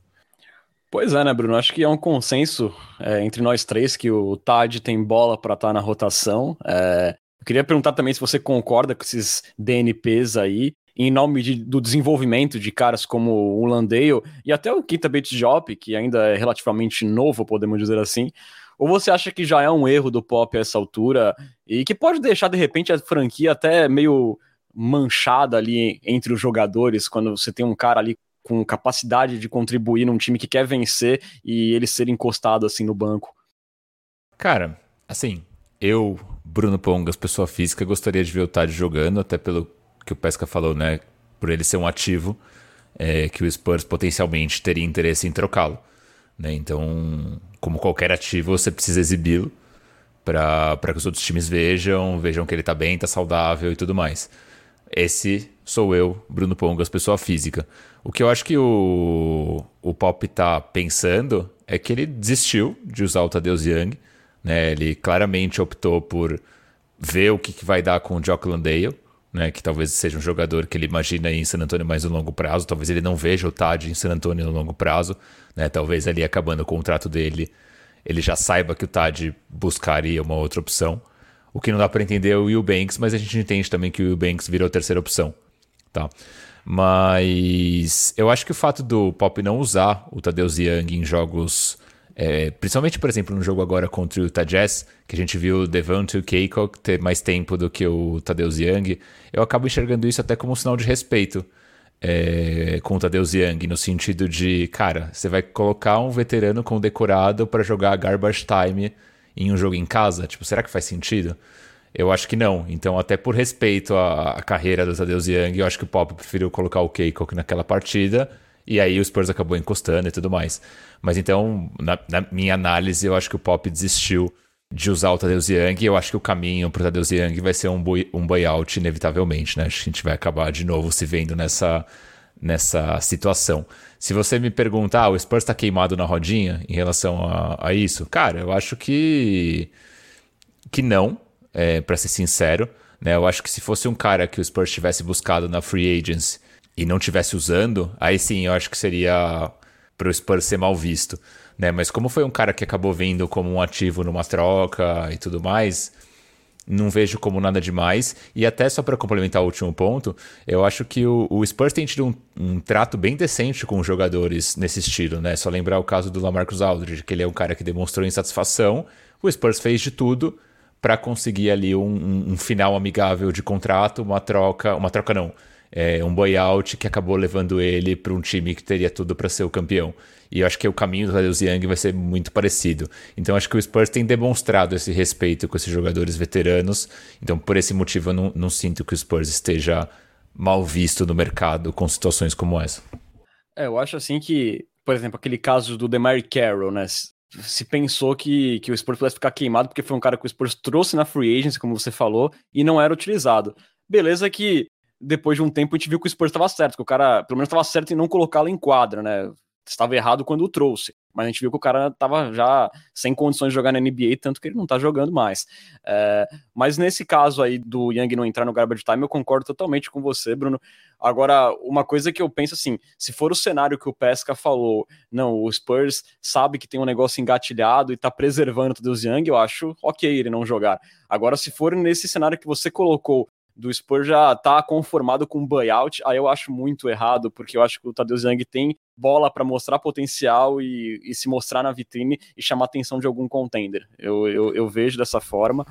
Pois é, né, Bruno? Acho que é um consenso é, entre nós três que o Tad tem bola para estar tá na rotação. É, eu queria perguntar também se você concorda com esses DNPs aí, em nome de, do desenvolvimento de caras como o Landale e até o Kita Bates Job, que ainda é relativamente novo, podemos dizer assim. Ou você acha que já é um erro do Pop a essa altura e que pode deixar de repente a franquia até meio manchada ali entre os jogadores quando você tem um cara ali com capacidade de contribuir num time que quer vencer e ele ser encostado assim no banco? Cara, assim, eu, Bruno Pongas, pessoa física, gostaria de ver o Tade jogando, até pelo que o Pesca falou, né? Por ele ser um ativo, é, que o Spurs potencialmente teria interesse em trocá-lo. Né? Então, como qualquer ativo, você precisa exibi-lo para que os outros times vejam, vejam que ele está bem, está saudável e tudo mais. Esse sou eu, Bruno Pongas, pessoa física. O que eu acho que o, o Pop tá pensando é que ele desistiu de usar o Tadeusz Young. Né? Ele claramente optou por ver o que, que vai dar com o Jock Landale, né? que talvez seja um jogador que ele imagina em San Antonio mais no longo prazo. Talvez ele não veja o Tad em San Antonio no longo prazo. Né? Talvez ali acabando o contrato dele, ele já saiba que o Tad buscaria uma outra opção. O que não dá para entender é o Will Banks, mas a gente entende também que o Will Banks virou a terceira opção. Tá? Mas eu acho que o fato do Pop não usar o Tadeusz Young em jogos, é, principalmente, por exemplo, no jogo agora contra o Utah Jazz, que a gente viu o Devontae Keikock ter mais tempo do que o Tadeusz Young, eu acabo enxergando isso até como um sinal de respeito é, com o Tadeusz Young, no sentido de, cara, você vai colocar um veterano condecorado para jogar garbage time em um jogo em casa? Tipo, será que faz sentido? Eu acho que não. Então, até por respeito à, à carreira do Tadeusz Young, eu acho que o Pop preferiu colocar o Keiko naquela partida. E aí o Spurs acabou encostando e tudo mais. Mas então, na, na minha análise, eu acho que o Pop desistiu de usar o Tadeusz. E eu acho que o caminho para o Tadeusz Young vai ser um, um buyout, inevitavelmente. Né? Acho que a gente vai acabar de novo se vendo nessa, nessa situação. Se você me perguntar, ah, o Spurs está queimado na rodinha em relação a, a isso? Cara, eu acho que, que não é, para ser sincero. Né? Eu acho que se fosse um cara que o Spurs tivesse buscado na free agents e não tivesse usando, aí sim eu acho que seria para o Spurs ser mal visto. Né? Mas como foi um cara que acabou vindo como um ativo numa troca e tudo mais, não vejo como nada demais. E até só para complementar o último ponto, eu acho que o, o Spurs tem tido um, um, trato bem decente com os jogadores nesse estilo, né? Só lembrar o caso do Lamarcus Aldridge, que ele é um cara que demonstrou insatisfação. O Spurs fez de tudo para conseguir ali um, um, final amigável de contrato, uma troca, uma troca não, é, um buyout que acabou levando ele para um time que teria tudo para ser o campeão. E eu acho que o caminho do Tadeusz Young vai ser muito parecido. Então acho que o Spurs tem demonstrado esse respeito com esses jogadores veteranos. Então por esse motivo eu não, não sinto que o Spurs esteja mal visto no mercado com situações como essa. É, eu acho assim que, por exemplo, aquele caso do Demar Carroll, né? se pensou que, que o Spurs pudesse ficar queimado porque foi um cara que o Spurs trouxe na free agency, como você falou, e não era utilizado. Beleza que depois de um tempo a gente viu que o Spurs estava certo, que o cara pelo menos estava certo em não colocá-lo em quadra, né? Estava errado quando o trouxe. mas a gente viu que o cara tava já sem condições de jogar na NBA, tanto que ele não tá jogando mais. É, mas nesse caso aí do Young não entrar no garbage time, eu concordo totalmente com você, Bruno. Agora, uma coisa que eu penso assim, se for o cenário que o Pesca falou, não, o Spurs sabe que tem um negócio engatilhado e tá preservando o Tadeusz Young, eu acho ok ele não jogar. Agora, se for nesse cenário que você colocou, do Spurs já tá conformado com buyout, aí eu acho muito errado, porque eu acho que o Tadeu Young tem bola para mostrar potencial e, e, se mostrar na vitrine e chamar atenção de algum contender. Eu, eu, eu, vejo dessa forma,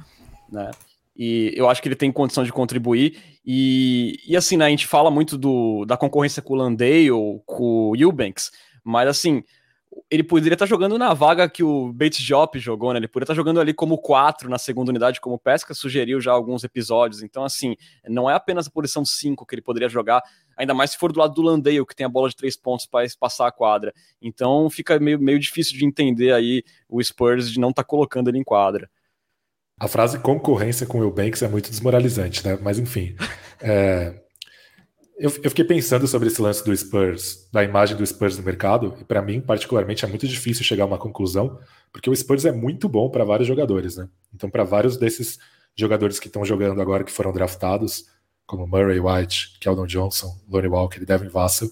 né? E eu acho que ele tem condição de contribuir. E, e assim, né, a gente fala muito do, da concorrência com o Landale, com o Eubanks, mas assim, ele poderia estar jogando na vaga que o Bates Jop jogou, né? Ele poderia estar jogando ali como 4 na segunda unidade, como Pesca sugeriu já alguns episódios. Então, assim, não é apenas a posição 5 que ele poderia jogar, ainda mais se for do lado do Landale, que tem a bola de três pontos para passar a quadra. Então, fica meio, meio difícil de entender aí o Spurs de não estar tá colocando ele em quadra. A frase concorrência com o Will Banks é muito desmoralizante, né? Mas, enfim. É eu, eu, fiquei pensando sobre esse lance do Spurs, da imagem do Spurs no mercado, e para mim, particularmente, é muito difícil chegar a uma conclusão, porque o Spurs é muito bom para vários jogadores, né? Então, para vários desses jogadores que estão jogando agora, que foram draftados, como Murray White, Keldon Johnson, Lonnie Walker e Devin Vassell,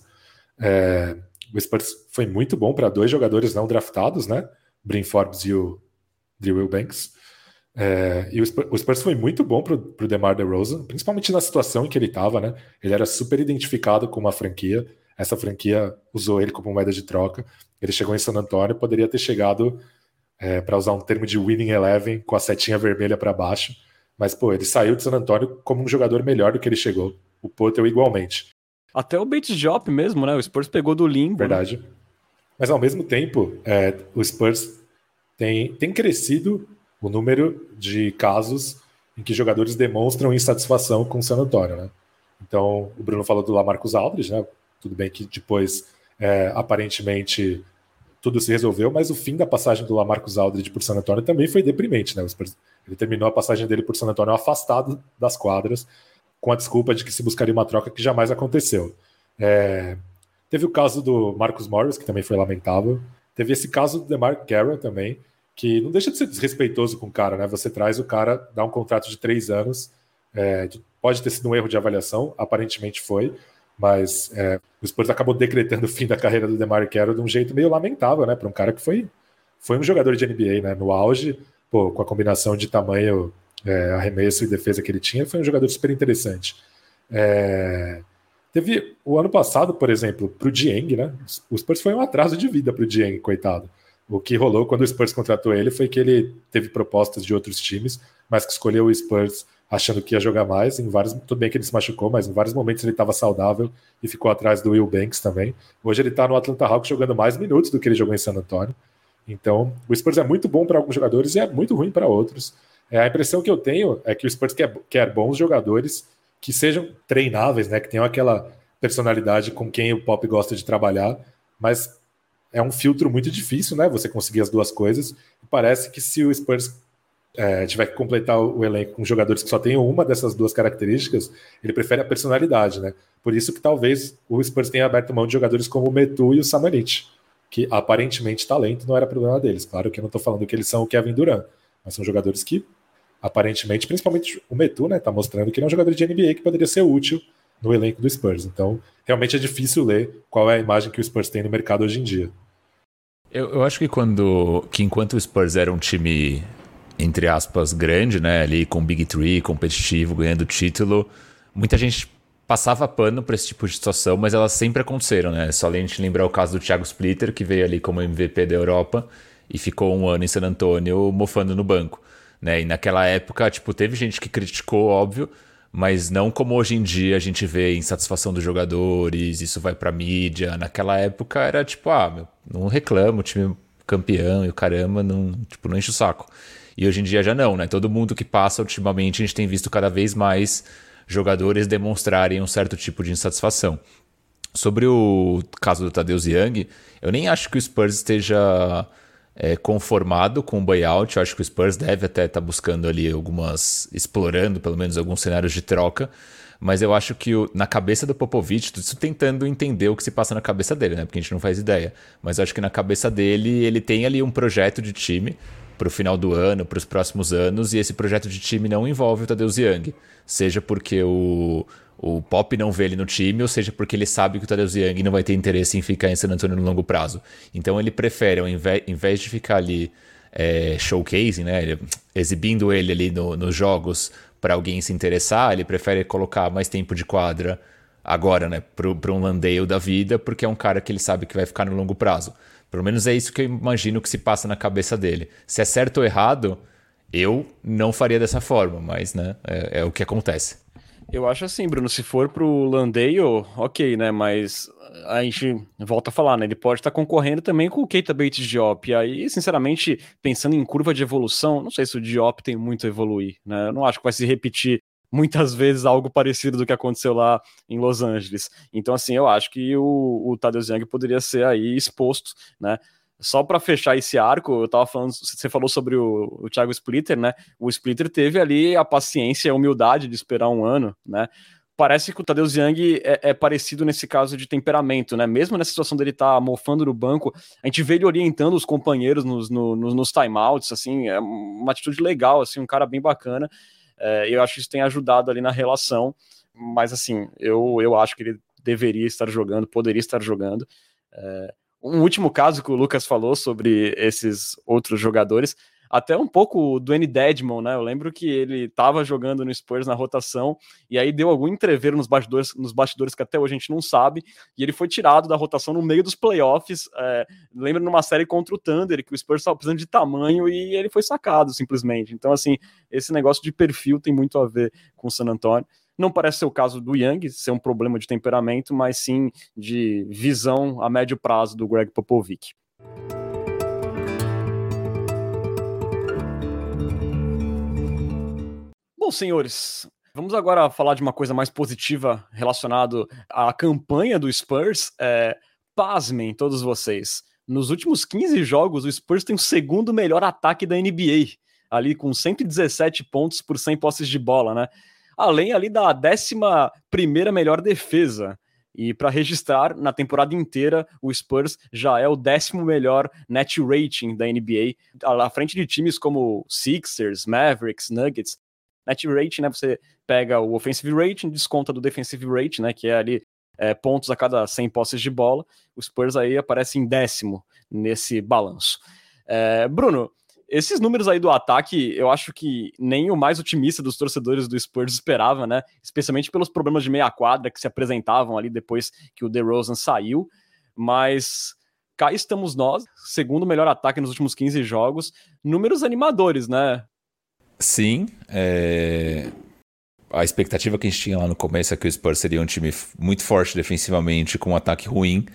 é, o Spurs foi muito bom para dois jogadores não draftados, né? Brin Forbes e o Drew Banks. É, e o Spurs, foi muito bom para o DeMar DeRozan, principalmente na situação em que ele estava, né? Ele era super identificado com uma franquia, essa franquia usou ele como moeda de troca. Ele chegou em San Antonio, poderia ter chegado, é, para usar um termo de winning eleven, com a setinha vermelha para baixo, mas pô, ele saiu de San Antonio como um jogador melhor do que ele chegou. O Potter igualmente. Até o Bates Job mesmo, né? O Spurs pegou do limbo. Né? Verdade. Né? Mas ao mesmo tempo, é, o Spurs tem, tem crescido o número de casos em que jogadores demonstram insatisfação com o San Antonio, né? Então, o Bruno falou do Lamarcus Aldridge, né? Tudo bem que depois, é, aparentemente, tudo se resolveu, mas o fim da passagem do Lamarcus Aldridge por San Antonio também foi deprimente, né? Ele terminou a passagem dele por San Antonio afastado das quadras, com a desculpa de que se buscaria uma troca que jamais aconteceu. É, teve o caso do Marcus Morris, que também foi lamentável. Teve esse caso do DeMar Carroll também, que não deixa de ser desrespeitoso com o cara, né? Você traz o cara, dá um contrato de três anos, é, pode ter sido um erro de avaliação, aparentemente foi, mas é, o Spurs acabou decretando o fim da carreira do DeMar Carroll de um jeito meio lamentável, né? Para um cara que foi, foi um jogador de NBA, né? No auge, pô, com a combinação de tamanho, é, arremesso e defesa que ele tinha, foi um jogador super interessante. É, teve o ano passado, por exemplo, para o Dieng, né? O Spurs foi um atraso de vida para o Dieng, coitado. O que rolou quando o Spurs contratou ele foi que ele teve propostas de outros times, mas que escolheu o Spurs achando que ia jogar mais. Em vários, tudo bem que ele se machucou, mas em vários momentos ele estava saudável e ficou atrás do Will Banks também. Hoje ele está no Atlanta Hawks jogando mais minutos do que ele jogou em San Antonio. Então, o Spurs é muito bom para alguns jogadores e é muito ruim para outros. É, a impressão que eu tenho é que o Spurs quer, quer bons jogadores que sejam treináveis, né, que tenham aquela personalidade com quem o Pop gosta de trabalhar, mas é um filtro muito difícil, né? Você conseguir as duas coisas. Parece que se o Spurs é, tiver que completar o elenco com jogadores que só tenham uma dessas duas características, ele prefere a personalidade, né? Por isso que talvez o Spurs tenha aberto mão de jogadores como o Metu e o Samanit, que aparentemente talento não era problema deles. Claro que eu não estou falando que eles são o Kevin Durant, mas são jogadores que aparentemente, principalmente o Metu, né, tá mostrando que ele é um jogador de NBA que poderia ser útil no elenco do Spurs. Então, realmente é difícil ler qual é a imagem que o Spurs tem no mercado hoje em dia. Eu, eu acho que quando que enquanto o Spurs era um time entre aspas grande, né, ali com Big Three, competitivo, ganhando título, muita gente passava pano para esse tipo de situação, mas elas sempre aconteceram, né? Só a gente lembrar o caso do Thiago Splitter, que veio ali como MVP da Europa e ficou um ano em San Antonio mofando no banco, né? E naquela época, tipo, teve gente que criticou, óbvio, mas não como hoje em dia a gente vê insatisfação dos jogadores, isso vai pra mídia. Naquela época era tipo, ah, meu, não reclamo, o time campeão e o caramba, não, tipo, não enche o saco. E hoje em dia já não, né? Todo mundo que passa ultimamente, a gente tem visto cada vez mais jogadores demonstrarem um certo tipo de insatisfação. Sobre o caso do Tadeusz Young, eu nem acho que o Spurs esteja é, conformado com o buyout. Eu acho que o Spurs deve até estar tá buscando ali algumas, explorando pelo menos alguns cenários de troca. Mas eu acho que o, na cabeça do Popovich, tô tentando entender o que se passa na cabeça dele, né? Porque a gente não faz ideia. Mas eu acho que na cabeça dele, ele tem ali um projeto de time para o final do ano, para os próximos anos, e esse projeto de time não envolve o Tadeusz Young. Seja porque o, o Pop não vê ele no time, ou seja porque ele sabe que o Tadeusz Young não vai ter interesse em ficar em San Antonio no longo prazo. Então ele prefere, ao invés, em vez de ficar ali é, showcasing, né, exibindo ele ali no, nos jogos para alguém se interessar, ele prefere colocar mais tempo de quadra agora, né, para um Landale da vida, porque é um cara que ele sabe que vai ficar no longo prazo. Pelo menos é isso que eu imagino que se passa na cabeça dele. Se é certo ou errado, eu não faria dessa forma, mas né, é, é o que acontece. Eu acho assim, Bruno, se for pro Landale, ok, né? Mas a gente volta a falar, né? Ele pode estar concorrendo também com o Keita Bates Diop. E aí, sinceramente, pensando em curva de evolução, não sei se o Diop tem muito a evoluir, né? Eu não acho que vai se repetir muitas vezes algo parecido do que aconteceu lá em Los Angeles. Então, assim, eu acho que o, o Tadeu Young poderia ser aí exposto, né? Só para fechar esse arco, eu tava falando, você falou sobre o, o Thiago Splitter, né? O Splitter teve ali a paciência e a humildade de esperar um ano, né? Parece que o Tadeu Young é, é, parecido nesse caso de temperamento, né? Mesmo nessa situação dele estar tá mofando no banco, a gente vê ele orientando os companheiros nos, no, nos, nos timeouts, assim, é uma atitude legal, assim, um cara bem bacana. É, eu acho que isso tem ajudado ali na relação, mas assim, eu, eu acho que ele deveria estar jogando, poderia estar jogando. É, um último caso que o Lucas falou sobre esses outros jogadores, até um pouco do N. Dedmon, né? Eu lembro que ele estava jogando no Spurs na rotação e aí deu algum entrever nos bastidores, nos bastidores que até hoje a gente não sabe, e ele foi tirado da rotação no meio dos playoffs. É, lembra numa série contra o Thunder, que o Spurs estava precisando de tamanho e ele foi sacado simplesmente. Então, assim, esse negócio de perfil tem muito a ver com o San Antonio. Não parece ser o caso do Young, ser um problema de temperamento, mas sim de visão a médio prazo do Greg Popovich. Bom, senhores, vamos agora falar de uma coisa mais positiva relacionado à campanha do Spurs. É, pasmem todos vocês. Nos últimos 15 jogos, o Spurs tem o segundo melhor ataque da NBA, ali com 117 pontos por 100 posses de bola, né? Além ali da 11 melhor defesa. E para registrar, na temporada inteira, o Spurs já é o décimo melhor net rating da NBA, à frente de times como Sixers, Mavericks, Nuggets. Net rating, né? Você pega o offensive rating, desconta do defensive rating, né? Que é ali é, pontos a cada 100 posses de bola. O Spurs aí aparece em décimo nesse balanço. É, Bruno, esses números aí do ataque, eu acho que nem o mais otimista dos torcedores do Spurs esperava, né? Especialmente pelos problemas de meia quadra que se apresentavam ali depois que o DeRozan saiu. Mas cá estamos nós, segundo melhor ataque nos últimos 15 jogos. Números animadores, né? Sim. É... A expectativa que a gente tinha lá no começo é que o Spurs seria um time muito forte defensivamente, com um ataque ruim.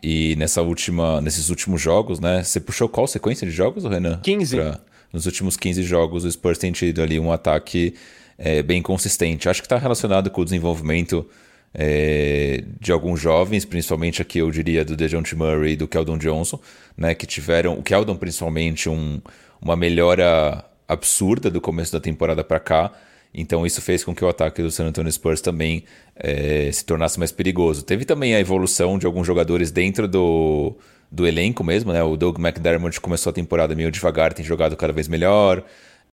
E nessa última, nesses últimos jogos, né? Você puxou qual sequência de jogos, Renan? 15. Pra, nos últimos 15 jogos, o Spurs tem tido ali um ataque é, bem consistente. Acho que está relacionado com o desenvolvimento é, de alguns jovens, principalmente aqui eu diria do DeJounte Murray e do Keldon Johnson, né? Que tiveram, o Keldon principalmente, um, uma melhora absurda do começo da temporada para cá. Então isso fez com que o ataque do San Antonio Spurs também é, se tornasse mais perigoso. Teve também a evolução de alguns jogadores dentro do, do elenco mesmo, né? O Doug McDermott começou a temporada meio devagar, tem jogado cada vez melhor.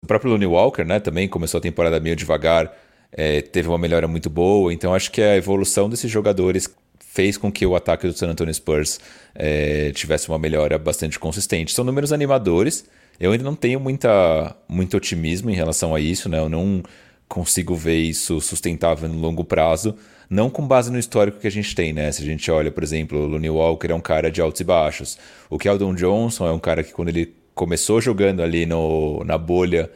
O próprio Looney Walker, né? Também começou a temporada meio devagar, é, teve uma melhora muito boa. Então acho que a evolução desses jogadores fez com que o ataque do San Antonio Spurs é, tivesse uma melhora bastante consistente. São números animadores. Eu ainda não tenho muita, muito otimismo em relação a isso, né? Eu não consigo ver isso sustentável no longo prazo, não com base no histórico que a gente tem, né? Se a gente olha, por exemplo, o Looney Walker é um cara de altos e baixos. O Keldon Johnson é um cara que quando ele começou jogando ali no, na bolha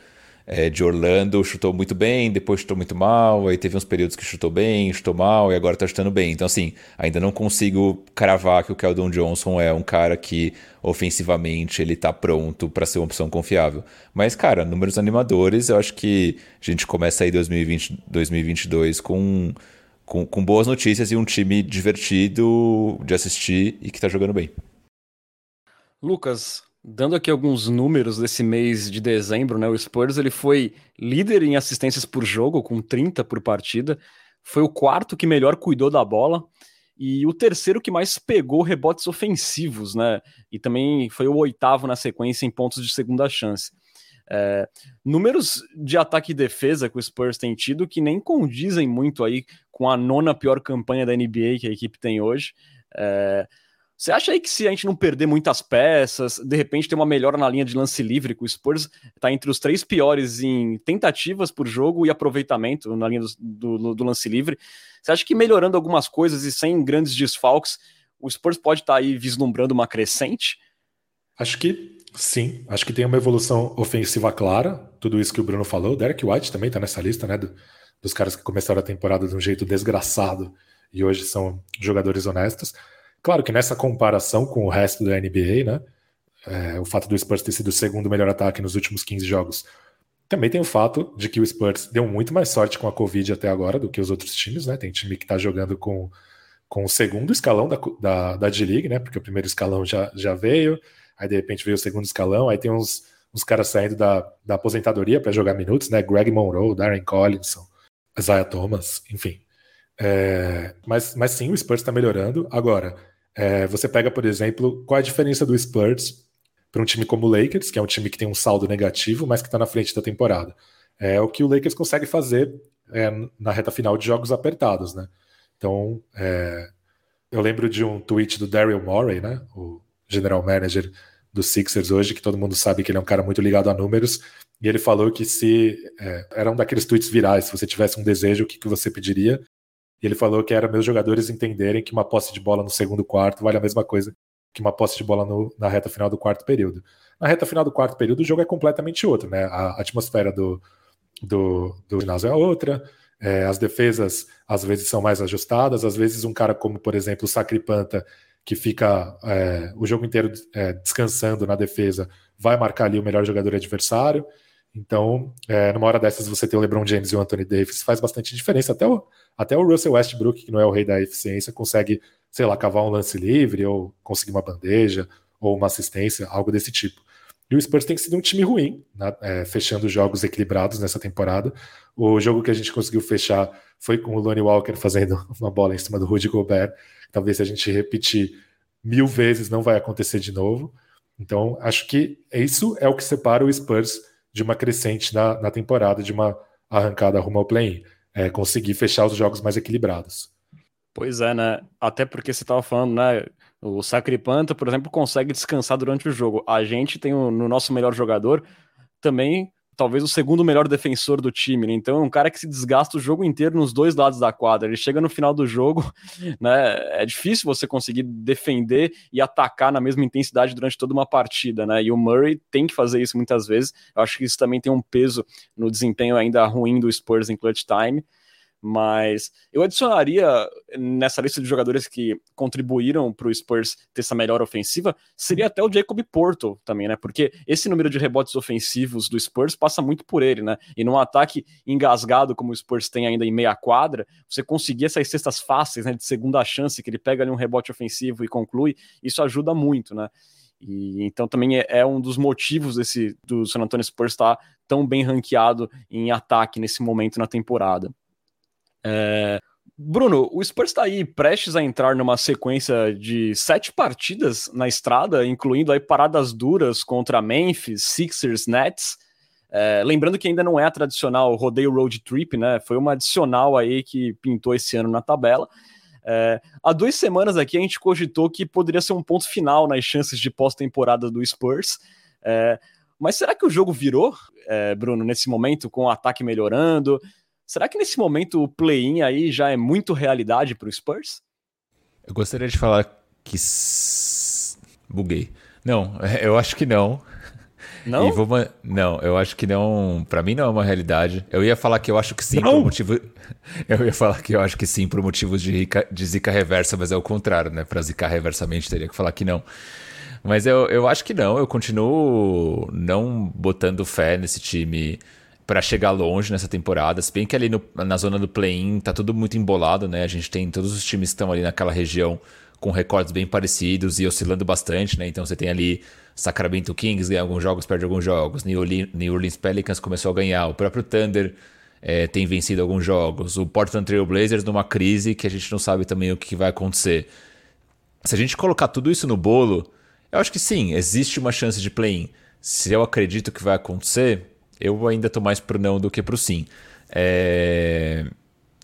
é, de Orlando, chutou muito bem, depois chutou muito mal, aí teve uns períodos que chutou bem, chutou mal e agora tá chutando bem. Então, assim, ainda não consigo cravar que o Keldon Johnson é um cara que ofensivamente ele tá pronto para ser uma opção confiável. Mas, cara, números animadores, eu acho que a gente começa aí 2020, 2022 com, com, com boas notícias e um time divertido de assistir e que tá jogando bem. Lucas, Dando aqui alguns números desse mês de dezembro, né? O Spurs ele foi líder em assistências por jogo, com 30 por partida. Foi o quarto que melhor cuidou da bola e o terceiro que mais pegou rebotes ofensivos, né? E também foi o oitavo na sequência em pontos de segunda chance. É, números de ataque e defesa que o Spurs tem tido que nem condizem muito aí com a nona pior campanha da NBA que a equipe tem hoje. É, você acha aí que se a gente não perder muitas peças, de repente ter uma melhora na linha de lance livre, que o Spurs está entre os três piores em tentativas por jogo e aproveitamento na linha do, do, do, lance livre, você acha que melhorando algumas coisas e sem grandes desfalques, o Spurs pode estar tá aí vislumbrando uma crescente? Acho que sim. Acho que tem uma evolução ofensiva clara, tudo isso que o Bruno falou. Derek White também está nessa lista, né? Do, dos caras que começaram a temporada de um jeito desgraçado e hoje são jogadores honestos. Claro que nessa comparação com o resto da NBA, né? É, o fato do Spurs ter sido o segundo melhor ataque nos últimos 15 jogos. Também tem o fato de que o Spurs deu muito mais sorte com a Covid até agora do que os outros times, né? Tem time que está jogando com, com o segundo escalão da, da, da D-League, né? Porque o primeiro escalão já, já veio, aí de repente veio o segundo escalão, aí tem uns, uns caras saindo da, da aposentadoria para jogar minutos, né? Greg Monroe, Darren Collinson, Isaiah Thomas, enfim. É, mas, mas sim, o Spurs está melhorando. Agora, é, você pega, por exemplo, qual é a diferença do Spurs para um time como o Lakers, que é um time que tem um saldo negativo, mas que está na frente da temporada. É o que o Lakers consegue fazer é, na reta final de jogos apertados, né? Então, é, eu lembro de um tweet do Daryl Morey, né? O general manager dos Sixers hoje, que todo mundo sabe que ele é um cara muito ligado a números, e ele falou que se é, era um daqueles tweets virais, se você tivesse um desejo, o que, que você pediria? E ele falou que era meus jogadores entenderem que uma posse de bola no segundo quarto vale a mesma coisa que uma posse de bola no, na reta final do quarto período. Na reta final do quarto período, o jogo é completamente outro, né? A atmosfera do, do, do ginásio é outra, é, as defesas às vezes são mais ajustadas, às vezes um cara como, por exemplo, o Sacripanta, que fica é, o jogo inteiro é, descansando na defesa, vai marcar ali o melhor jogador adversário. Então, é, numa hora dessas, você ter o LeBron James e o Anthony Davis faz bastante diferença. Até o, até o Russell Westbrook, que não é o rei da eficiência, consegue, sei lá, cavar um lance livre ou conseguir uma bandeja ou uma assistência, algo desse tipo. E o Spurs tem sido um time ruim, né, é, fechando jogos equilibrados nessa temporada. O jogo que a gente conseguiu fechar foi com o Lonnie Walker fazendo uma bola em cima do Rudy Gobert. Talvez se a gente repetir mil vezes não vai acontecer de novo. Então, acho que isso é o que separa o Spurs de uma crescente na, na temporada, de uma arrancada rumo ao play-in é, conseguir fechar os jogos mais equilibrados. Pois é, né? Até porque você estava falando, né? O Sacripanta, por exemplo, consegue descansar durante o jogo. A gente tem o, no nosso melhor jogador também talvez o segundo melhor defensor do time, né? Então é um cara que se desgasta o jogo inteiro nos dois lados da quadra. Ele chega no final do jogo, né? É difícil você conseguir defender e atacar na mesma intensidade durante toda uma partida, né? E o Murray tem que fazer isso muitas vezes. Eu acho que isso também tem um peso no desempenho ainda ruim do Spurs em clutch time. Mas eu adicionaria nessa lista de jogadores que contribuíram para o Spurs ter essa melhor ofensiva, seria até o Jacob Porto também, né? Porque esse número de rebotes ofensivos do Spurs passa muito por ele, né? E num ataque engasgado como o Spurs tem ainda em meia quadra, você conseguir essas cestas fáceis, né? De segunda chance, que ele pega ali um rebote ofensivo e conclui, isso ajuda muito, né? E então também é, é, um dos motivos desse do San Antonio Spurs estar tão bem ranqueado em ataque nesse momento na temporada. É... Bruno, o Spurs está aí prestes a entrar numa sequência de sete partidas na estrada, incluindo aí paradas duras contra Memphis, Sixers, Nets. É, lembrando que ainda não é a tradicional rodeio road trip, né? Foi uma adicional aí que pintou esse ano na tabela. É, há duas semanas aqui a gente cogitou que poderia ser um ponto final nas chances de pós-temporada do Spurs. É, mas será que o jogo virou, é, Bruno, nesse momento, com o ataque melhorando? Será que nesse momento o play-in aí já é muito realidade para o Spurs? Eu gostaria de falar que. Buguei. Não, eu acho que não. Não? Vou... Não, eu acho que não. Para mim não é uma realidade. Eu ia falar que eu acho que sim não. por motivo. Eu ia falar que eu acho que sim por motivos de, rica... de zica reversa, mas é o contrário, né? Para zicar reversamente teria que falar que não. Mas eu, eu acho que não. Eu continuo não botando fé nesse time para chegar longe nessa temporada. Se bem que ali no, na zona do play-in tá tudo muito embolado, né? A gente tem todos os times que estão ali naquela região com recordes bem parecidos e oscilando bastante, né? Então você tem ali Sacramento Kings ganha alguns jogos, perde alguns jogos, New Orleans, New Orleans Pelicans começou a ganhar, o próprio Thunder é, tem vencido alguns jogos, o Portland Trail Blazers numa crise que a gente não sabe também o que vai acontecer. Se a gente colocar tudo isso no bolo, eu acho que sim, existe uma chance de play-in. Se eu acredito que vai acontecer, eu ainda tô mais pro não do que pro sim. É...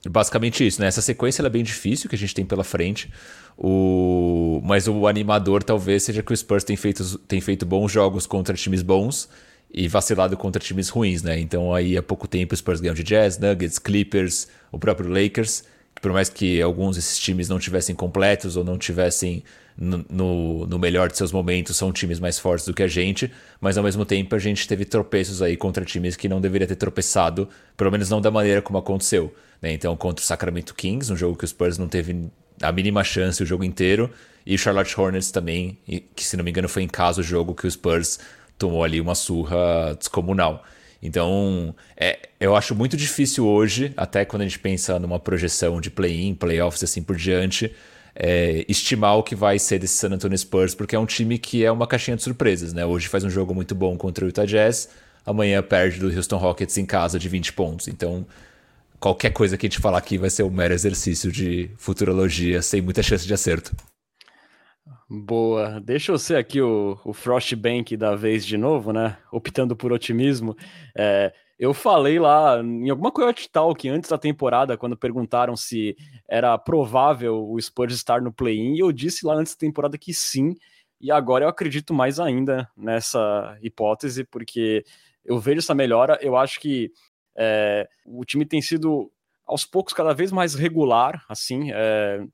Basicamente isso, né? Essa sequência é bem difícil que a gente tem pela frente. O... Mas o animador talvez seja que o Spurs tem feito, tem feito bons jogos contra times bons e vacilado contra times ruins, né? Então aí há pouco tempo o Spurs ganhou de Jazz, Nuggets, Clippers, o próprio Lakers. Por mais que alguns desses times não tivessem completos ou não tivessem no, no, melhor de seus momentos, são times mais fortes do que a gente, mas ao mesmo tempo a gente teve tropeços aí contra times que não deveria ter tropeçado, pelo menos não da maneira como aconteceu. Né? Então, contra o Sacramento Kings, um jogo que o Spurs não teve a mínima chance o jogo inteiro, e o Charlotte Hornets também, que se não me engano foi em casa o jogo que o Spurs tomou ali uma surra descomunal. Então, é, eu acho muito difícil hoje, até quando a gente pensa numa projeção de play-in, playoffs e assim por diante, é, estimar o que vai ser desse San Antonio Spurs, porque é um time que é uma caixinha de surpresas, né? Hoje faz um jogo muito bom contra o Utah Jazz, amanhã perde do Houston Rockets em casa de 20 pontos. Então, qualquer coisa que a gente falar aqui vai ser um mero exercício de futurologia, sem muita chance de acerto. Boa. Deixa eu ser aqui o, o Frostbank da vez de novo, né? Optando por otimismo. É, eu falei lá em alguma Coyote Talk antes da temporada, quando perguntaram se era provável o Spurs estar no play-in, eu disse lá antes da temporada que sim, e agora eu acredito mais ainda nessa hipótese, porque eu vejo essa melhora. Eu acho que é, o time tem sido aos poucos cada vez mais regular, assim. É,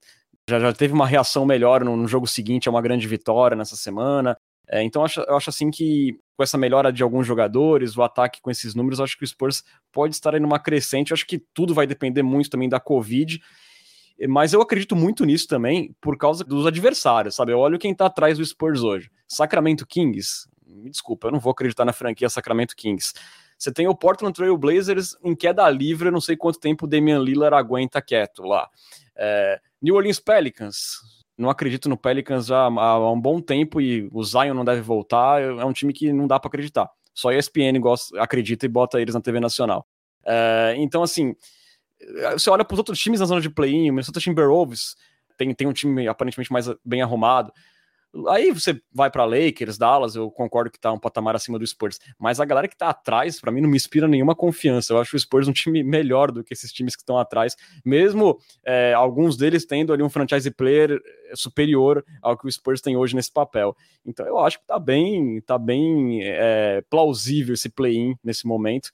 já, já teve uma reação melhor no, no, jogo seguinte, é uma grande vitória nessa semana. É, então eu acho, eu acho assim que com essa melhora de alguns jogadores, o ataque com esses números, acho que o Spurs pode estar aí numa crescente. Eu acho que tudo vai depender muito também da Covid. Mas eu acredito muito nisso também por causa dos adversários, sabe? Eu olho quem tá atrás do Spurs hoje. Sacramento Kings, me desculpa, eu não vou acreditar na franquia Sacramento Kings. Você tem o Portland Trail Blazers em queda livre, eu não sei quanto tempo o Damian Lillard aguenta quieto lá. É, New Orleans Pelicans, não acredito no Pelicans já há um bom tempo e o Zion não deve voltar. É um time que não dá para acreditar. Só a ESPN gosta, acredita e bota eles na TV nacional. É, então, assim, você olha para os outros times na zona de play-in, o Minnesota Timberwolves tem, tem um time aparentemente mais bem arrumado. Aí você vai para Lakers, Dallas, eu concordo que tá um patamar acima do Spurs, mas a galera que tá atrás, para mim, não me inspira nenhuma confiança. Eu acho o Spurs um time melhor do que esses times que estão atrás, mesmo é, alguns deles tendo ali um franchise player é, superior ao que o Spurs tem hoje nesse papel. Então eu acho que tá bem, tá bem é, plausível esse play-in nesse momento.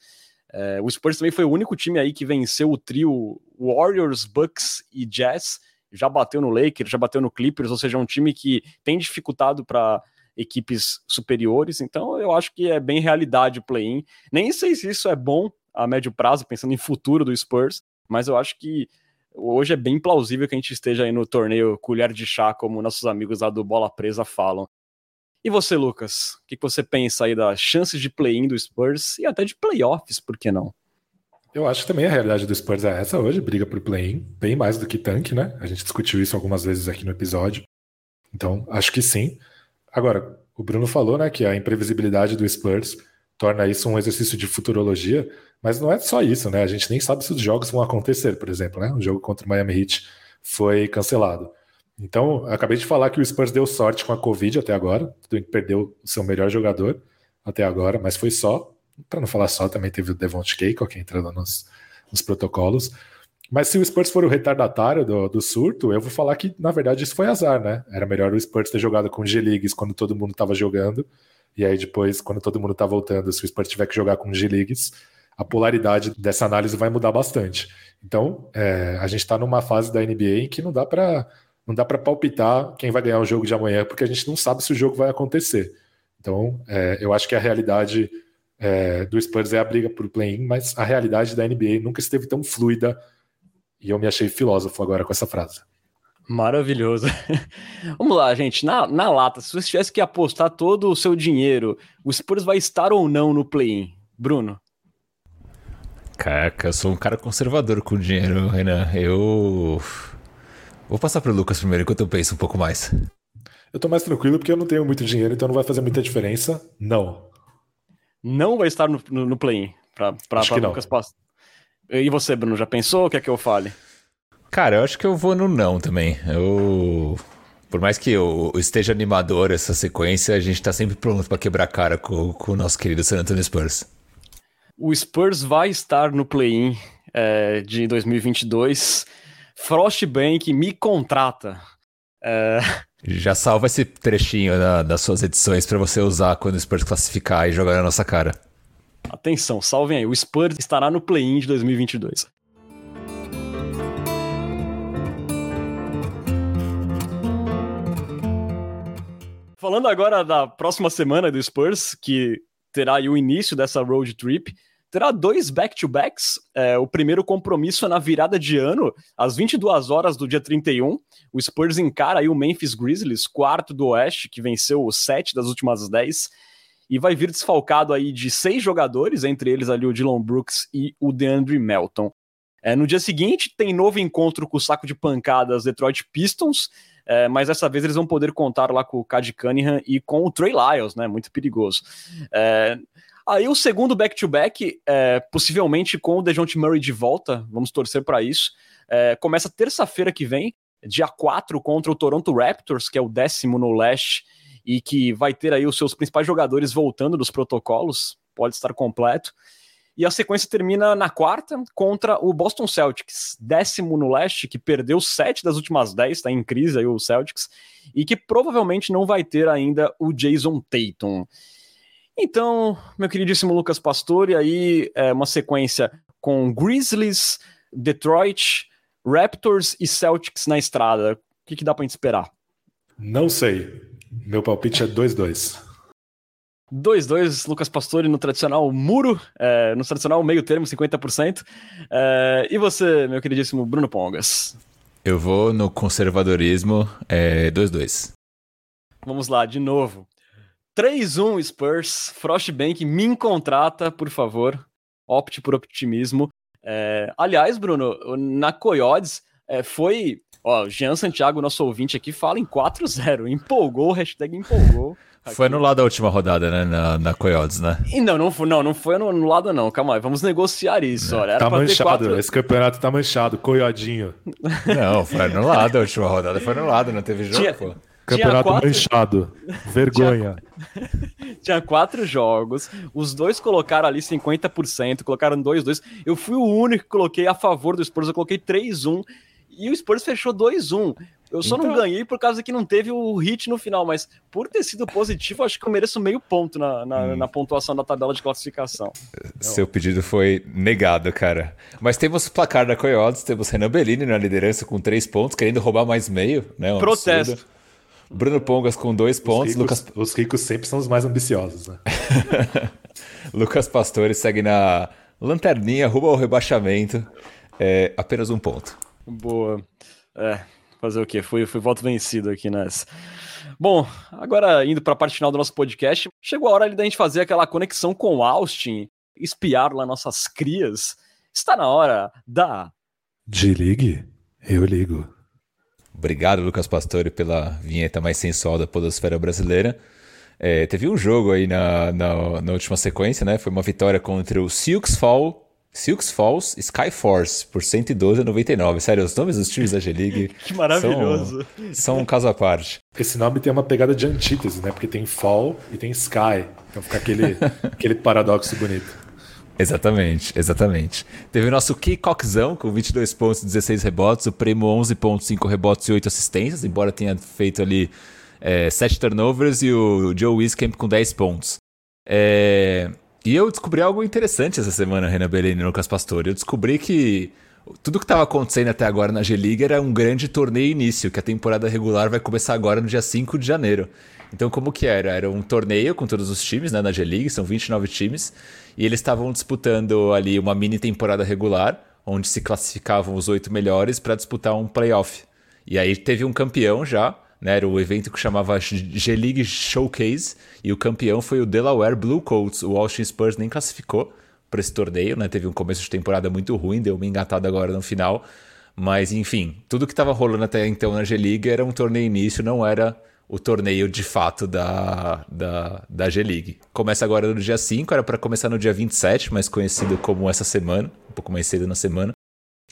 É, o Spurs também foi o único time aí que venceu o trio Warriors, Bucks e Jazz já bateu no Lakers, já bateu no Clippers, ou seja, é um time que tem dificultado para equipes superiores, então eu acho que é bem realidade o play-in. Nem sei se isso é bom a médio prazo, pensando em futuro do Spurs, mas eu acho que hoje é bem plausível que a gente esteja aí no torneio colher de chá, como nossos amigos lá do Bola Presa falam. E você, Lucas, o que você pensa aí das chances de play-in do Spurs e até de playoffs, por que não? Eu acho que também a realidade do Spurs é essa hoje, briga por play-in, bem mais do que tanque, né? A gente discutiu isso algumas vezes aqui no episódio. Então, acho que sim. Agora, o Bruno falou, né, que a imprevisibilidade do Spurs torna isso um exercício de futurologia, mas não é só isso, né? A gente nem sabe se os jogos vão acontecer, por exemplo, né? O jogo contra o Miami Heat foi cancelado. Então, acabei de falar que o Spurs deu sorte com a Covid até agora, perdeu o seu melhor jogador até agora, mas foi só para não falar só, também teve o Devonte Cake, entrando nos, nos protocolos. Mas se o Spurs for o retardatário do, do, surto, eu vou falar que, na verdade, isso foi azar, né? Era melhor o Spurs ter jogado com G-Leagues quando todo mundo estava jogando. E aí depois, quando todo mundo tá voltando, se o Spurs tiver que jogar com G-Leagues, a polaridade dessa análise vai mudar bastante. Então, é, a gente está numa fase da NBA em que não dá para não dá para palpitar quem vai ganhar o jogo de amanhã, porque a gente não sabe se o jogo vai acontecer. Então, é, eu acho que a realidade é, do Spurs é a briga por play-in, mas a realidade da NBA nunca esteve tão fluida e eu me achei filósofo agora com essa frase. Maravilhoso. Vamos lá, gente. Na, na lata, se você tivesse que apostar todo o seu dinheiro, o Spurs vai estar ou não no play-in? Bruno? Caraca, eu sou um cara conservador com dinheiro, Renan. Eu. Vou passar pro Lucas primeiro enquanto eu penso um pouco mais. Eu tô mais tranquilo porque eu não tenho muito dinheiro, então não vai fazer muita diferença. Não. Não vai estar no, no, no play-in que Lucas passar. E você, Bruno, já pensou? O que é que eu fale? Cara, eu acho que eu vou no não também. Eu. Por mais que eu esteja animador essa sequência, a gente tá sempre pronto para quebrar cara com, com o nosso querido San Antonio Spurs. O Spurs vai estar no play-in é, de 2022. Frostbank me contrata. É... Já salva esse trechinho na, das suas edições para você usar quando o Spurs classificar e jogar na nossa cara. Atenção, salvem aí. O Spurs estará no play-in de 2022. Falando agora da próxima semana do Spurs, que terá o início dessa road trip, terá dois back-to-backs. É, o primeiro compromisso é na virada de ano, às 22 horas do dia 31. O Spurs encara aí o Memphis Grizzlies, quarto do Oeste, que venceu sete das últimas dez, e vai vir desfalcado aí de seis jogadores, entre eles ali o Dylan Brooks e o DeAndre Melton. É, no dia seguinte, tem novo encontro com o saco de pancadas Detroit Pistons, é, mas dessa vez eles vão poder contar lá com o Cade Cunningham e com o Trey Lyles, né? Muito perigoso. É, aí o segundo back-to-back, é, possivelmente com o DeJounte Murray de volta, vamos torcer para isso. É, começa terça-feira que vem, dia 4, contra o Toronto Raptors, que é o décimo no leste, e que vai ter aí os seus principais jogadores voltando dos protocolos, pode estar completo. E a sequência termina na quarta contra o Boston Celtics, décimo no leste, que perdeu sete das últimas dez, está em crise aí o Celtics, e que provavelmente não vai ter ainda o Jason Tatum. Então, meu queridíssimo Lucas Pastore, aí é uma sequência com Grizzlies, Detroit, Raptors e Celtics na estrada. O que, que dá pra gente esperar? Não sei. Meu palpite é 2-2. 2-2, Lucas Pastore no tradicional muro, é, no tradicional meio termo, 50%. É, e você, meu queridíssimo Bruno Pongas? Eu vou no conservadorismo, é 2-2. Vamos lá, de novo. 3-1 Spurs, Frostbank me contrata, por favor. Opte por optimismo. É, aliás, Bruno, na Coyotes é, foi. Ó, Jean Santiago, nosso ouvinte aqui, fala em 4-0. Empolgou, hashtag empolgou. Foi anulada a última rodada, né? Na, na Coyotes, né? E não, não foi, não, não foi anulada, não. Calma aí, vamos negociar isso. Olha, tá manchado, quatro... esse campeonato tá manchado, coiodinho. Não, foi anulada a última rodada, foi anulada, não teve jogo, Tinha... Campeonato quatro... manchado. Vergonha. Tinha... Tinha... quatro jogos. Os dois colocaram ali 50%, colocaram 2-2. Eu fui o único que coloquei a favor do Spurs, eu coloquei 3-1. E o Spurs fechou 2-1. Eu só então... não ganhei por causa que não teve o hit no final, mas por ter sido positivo, acho que eu mereço meio ponto na, na, hum. na pontuação da tabela de classificação. Seu pedido foi negado, cara. Mas temos o placar da Coyotes, temos Renan Bellini na liderança com três pontos, querendo roubar mais meio, né? Um Protesto. Absurdo. Bruno Pongas com dois pontos. Os ricos, Lucas... os ricos sempre são os mais ambiciosos, né? Lucas Pastore segue na lanterninha, rumo ao rebaixamento. É, apenas um ponto. Boa. É, fazer o quê? Fui, fui voto vencido aqui nessa. Bom, agora indo para a parte final do nosso podcast, chegou a hora da gente fazer aquela conexão com Austin, espiar lá nossas crias. Está na hora da. De ligue, eu ligo. Obrigado, Lucas Pastore, pela vinheta mais sensual da Podosfera Brasileira. É, teve um jogo aí na, na, na, última sequência, né? Foi uma vitória contra o Silks Fall Silks Falls Skyforce por 112 a 99. Sério, os nomes dos times da G-League. que maravilhoso. São, são, um caso à parte. Esse nome tem uma pegada de antítese, né? Porque tem Fall e tem Sky. Então fica aquele, aquele paradoxo bonito. Exatamente, exatamente. Teve nosso Keycockzão com 22 pontos e 16 rebotes, o Primo 11 pontos, 5 rebotes e 8 assistências, embora tenha feito ali é, 7 turnovers, e o Joe Wiskamp com 10 pontos. É, e eu descobri algo interessante essa semana, Renan Bellini e Lucas Pastore. Eu descobri que tudo que estava acontecendo até agora na G-League era um grande torneio início, que a temporada regular vai começar agora no dia 5 de janeiro. Então, como que era? Era um torneio com todos os times né, na G-League, são 29 times, e eles estavam disputando ali uma mini temporada regular, onde se classificavam os oito melhores para disputar um playoff. E aí teve um campeão já, né? Era o evento que chamava G-League Showcase e o campeão foi o Delaware Blue Coats. O Austin Spurs nem classificou para esse torneio, né? Teve um começo de temporada muito ruim, deu uma engatada agora no final. Mas, enfim, tudo que estava rolando até então na G-League era um torneio início, não era o torneio de fato da, da, da G-League. Começa agora no dia 5, era para começar no dia 27, mais conhecido como essa semana, um pouco mais cedo na semana.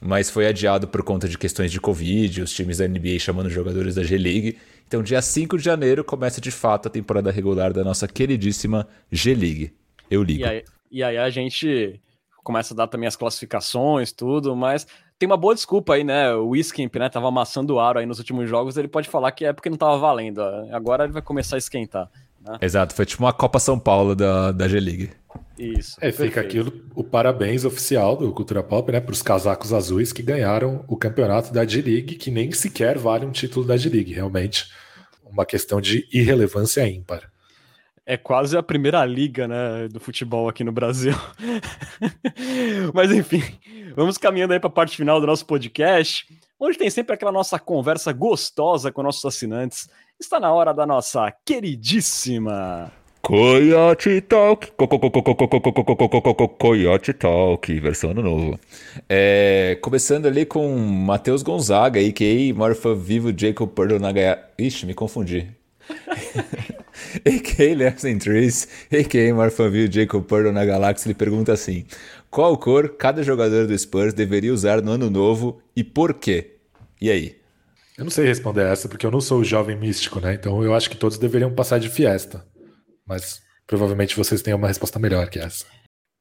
Mas foi adiado por conta de questões de Covid, os times da NBA chamando jogadores da G-League. Então, dia 5 de janeiro começa de fato a temporada regular da nossa queridíssima G-League. Eu ligo. E aí, e aí a gente começa a dar também as classificações, tudo, mas tem uma boa desculpa aí, né? O Wiskimp, né, tava amassando o aro aí nos últimos jogos, ele pode falar que é porque não tava valendo. Agora ele vai começar a esquentar. Né? Exato, foi tipo uma Copa São Paulo da, da G-League. Isso. É, fica aqui o, o, parabéns oficial do Cultura Pop, né, para os casacos azuis que ganharam o campeonato da G-League, que nem sequer vale um título da G-League, realmente uma questão de irrelevância ímpar. É quase a primeira liga, né, do futebol aqui no Brasil. Mas enfim, vamos caminhando aí para a parte final do nosso podcast, onde tem sempre aquela nossa conversa gostosa com nossos assinantes. Está na hora da nossa queridíssima Coyote Talk, Coyote Talk, versão ano novo. É, começando ali com Matheus Gonzaga, a.k.a. Morfa Vivo Jacob Purdle Nagaya. Ixi, me confundi. a.k.a. Lesson Trees, a.k.a. Morfa Vivo Jacob Purdle na Galáxia, ele pergunta assim: Qual cor cada jogador do Spurs deveria usar no ano novo e por quê? E aí? Eu não sei responder essa, porque eu não sou o jovem místico, né? Então eu acho que todos deveriam passar de fiesta. Mas provavelmente vocês têm uma resposta melhor que essa.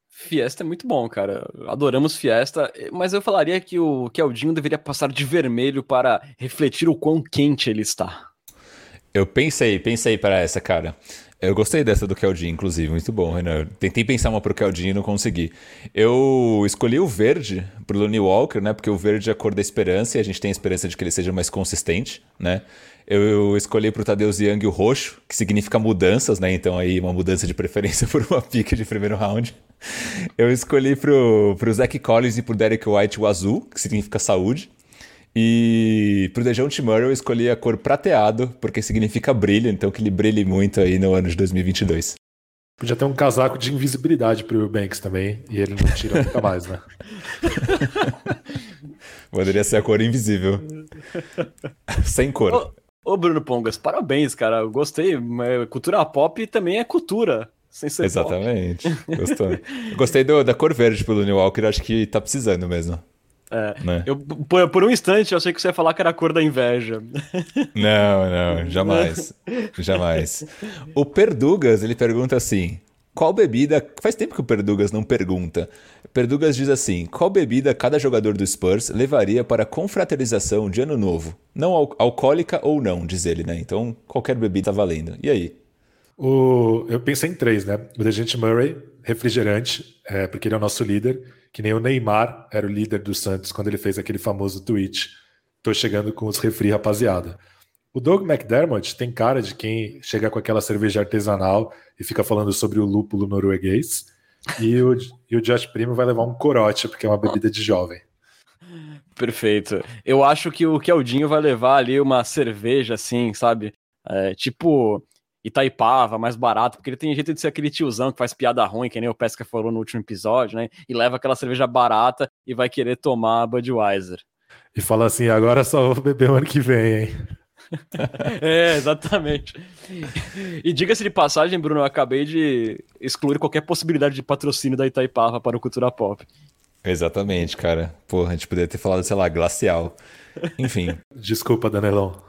Fiesta é muito bom, cara. Adoramos Fiesta, mas eu falaria que o Keldinho deveria passar de vermelho para refletir o quão quente ele está. Eu pensei, pensei para essa, cara. Eu gostei dessa do Keldinho, inclusive, muito bom, Renan. Tentei pensar uma pro Keldinho e não consegui. Eu escolhi o verde pro Lonnie Walker, né? Porque o verde é a cor da esperança e a gente tem a esperança de que ele seja mais consistente, né? Eu escolhi pro Tadeusz Young o roxo, que significa mudanças, né? Então aí uma mudança de preferência por uma pique de primeiro round. Eu escolhi pro, pro Zach Collins e pro Derek White o azul, que significa saúde. E pro DeJounte Murray eu escolhi a cor prateado, porque significa brilho, então que ele brilhe muito aí no ano de 2022. Podia ter um casaco de invisibilidade pro Banks também, e ele não tira nunca mais, né? Poderia ser a cor invisível. Sem cor. Ô, Bruno Pongas, parabéns, cara. Eu gostei. Cultura pop também é cultura. Sem ser Exatamente. Gostou. gostei do, da cor verde pelo New Walker, acho que tá precisando mesmo. É, né? eu, por, por, um instante eu achei que você ia falar que era a cor da inveja. Não, não, jamais. jamais. O Perdugas, ele pergunta assim: qual bebida. Faz tempo que o Perdugas não pergunta. Perdugas diz assim: qual bebida cada jogador do Spurs levaria para confraternização de ano novo? Não al alcoólica ou não, diz ele, né? Então qualquer bebida tá valendo. E aí? O, eu pensei em três, né? O Dejante Murray, refrigerante, é, porque ele é o nosso líder, que nem o Neymar era o líder do Santos quando ele fez aquele famoso tweet. Tô chegando com os refri, rapaziada. O Doug McDermott tem cara de quem chega com aquela cerveja artesanal e fica falando sobre o lúpulo norueguês. E o, e o Josh Primo vai levar um corote, porque é uma bebida de jovem. Perfeito. Eu acho que o Keldinho vai levar ali uma cerveja, assim, sabe? É, tipo Itaipava, mais barato, porque ele tem jeito de ser aquele tiozão que faz piada ruim, que nem o Pesca falou no último episódio, né? E leva aquela cerveja barata e vai querer tomar Budweiser. E fala assim: agora só vou beber o ano que vem, hein? é, exatamente. E diga-se de passagem, Bruno, eu acabei de excluir qualquer possibilidade de patrocínio da Itaipava para o Cultura Pop. Exatamente, cara. Porra, a gente poderia ter falado, sei lá, glacial. Enfim. Desculpa, Danelão.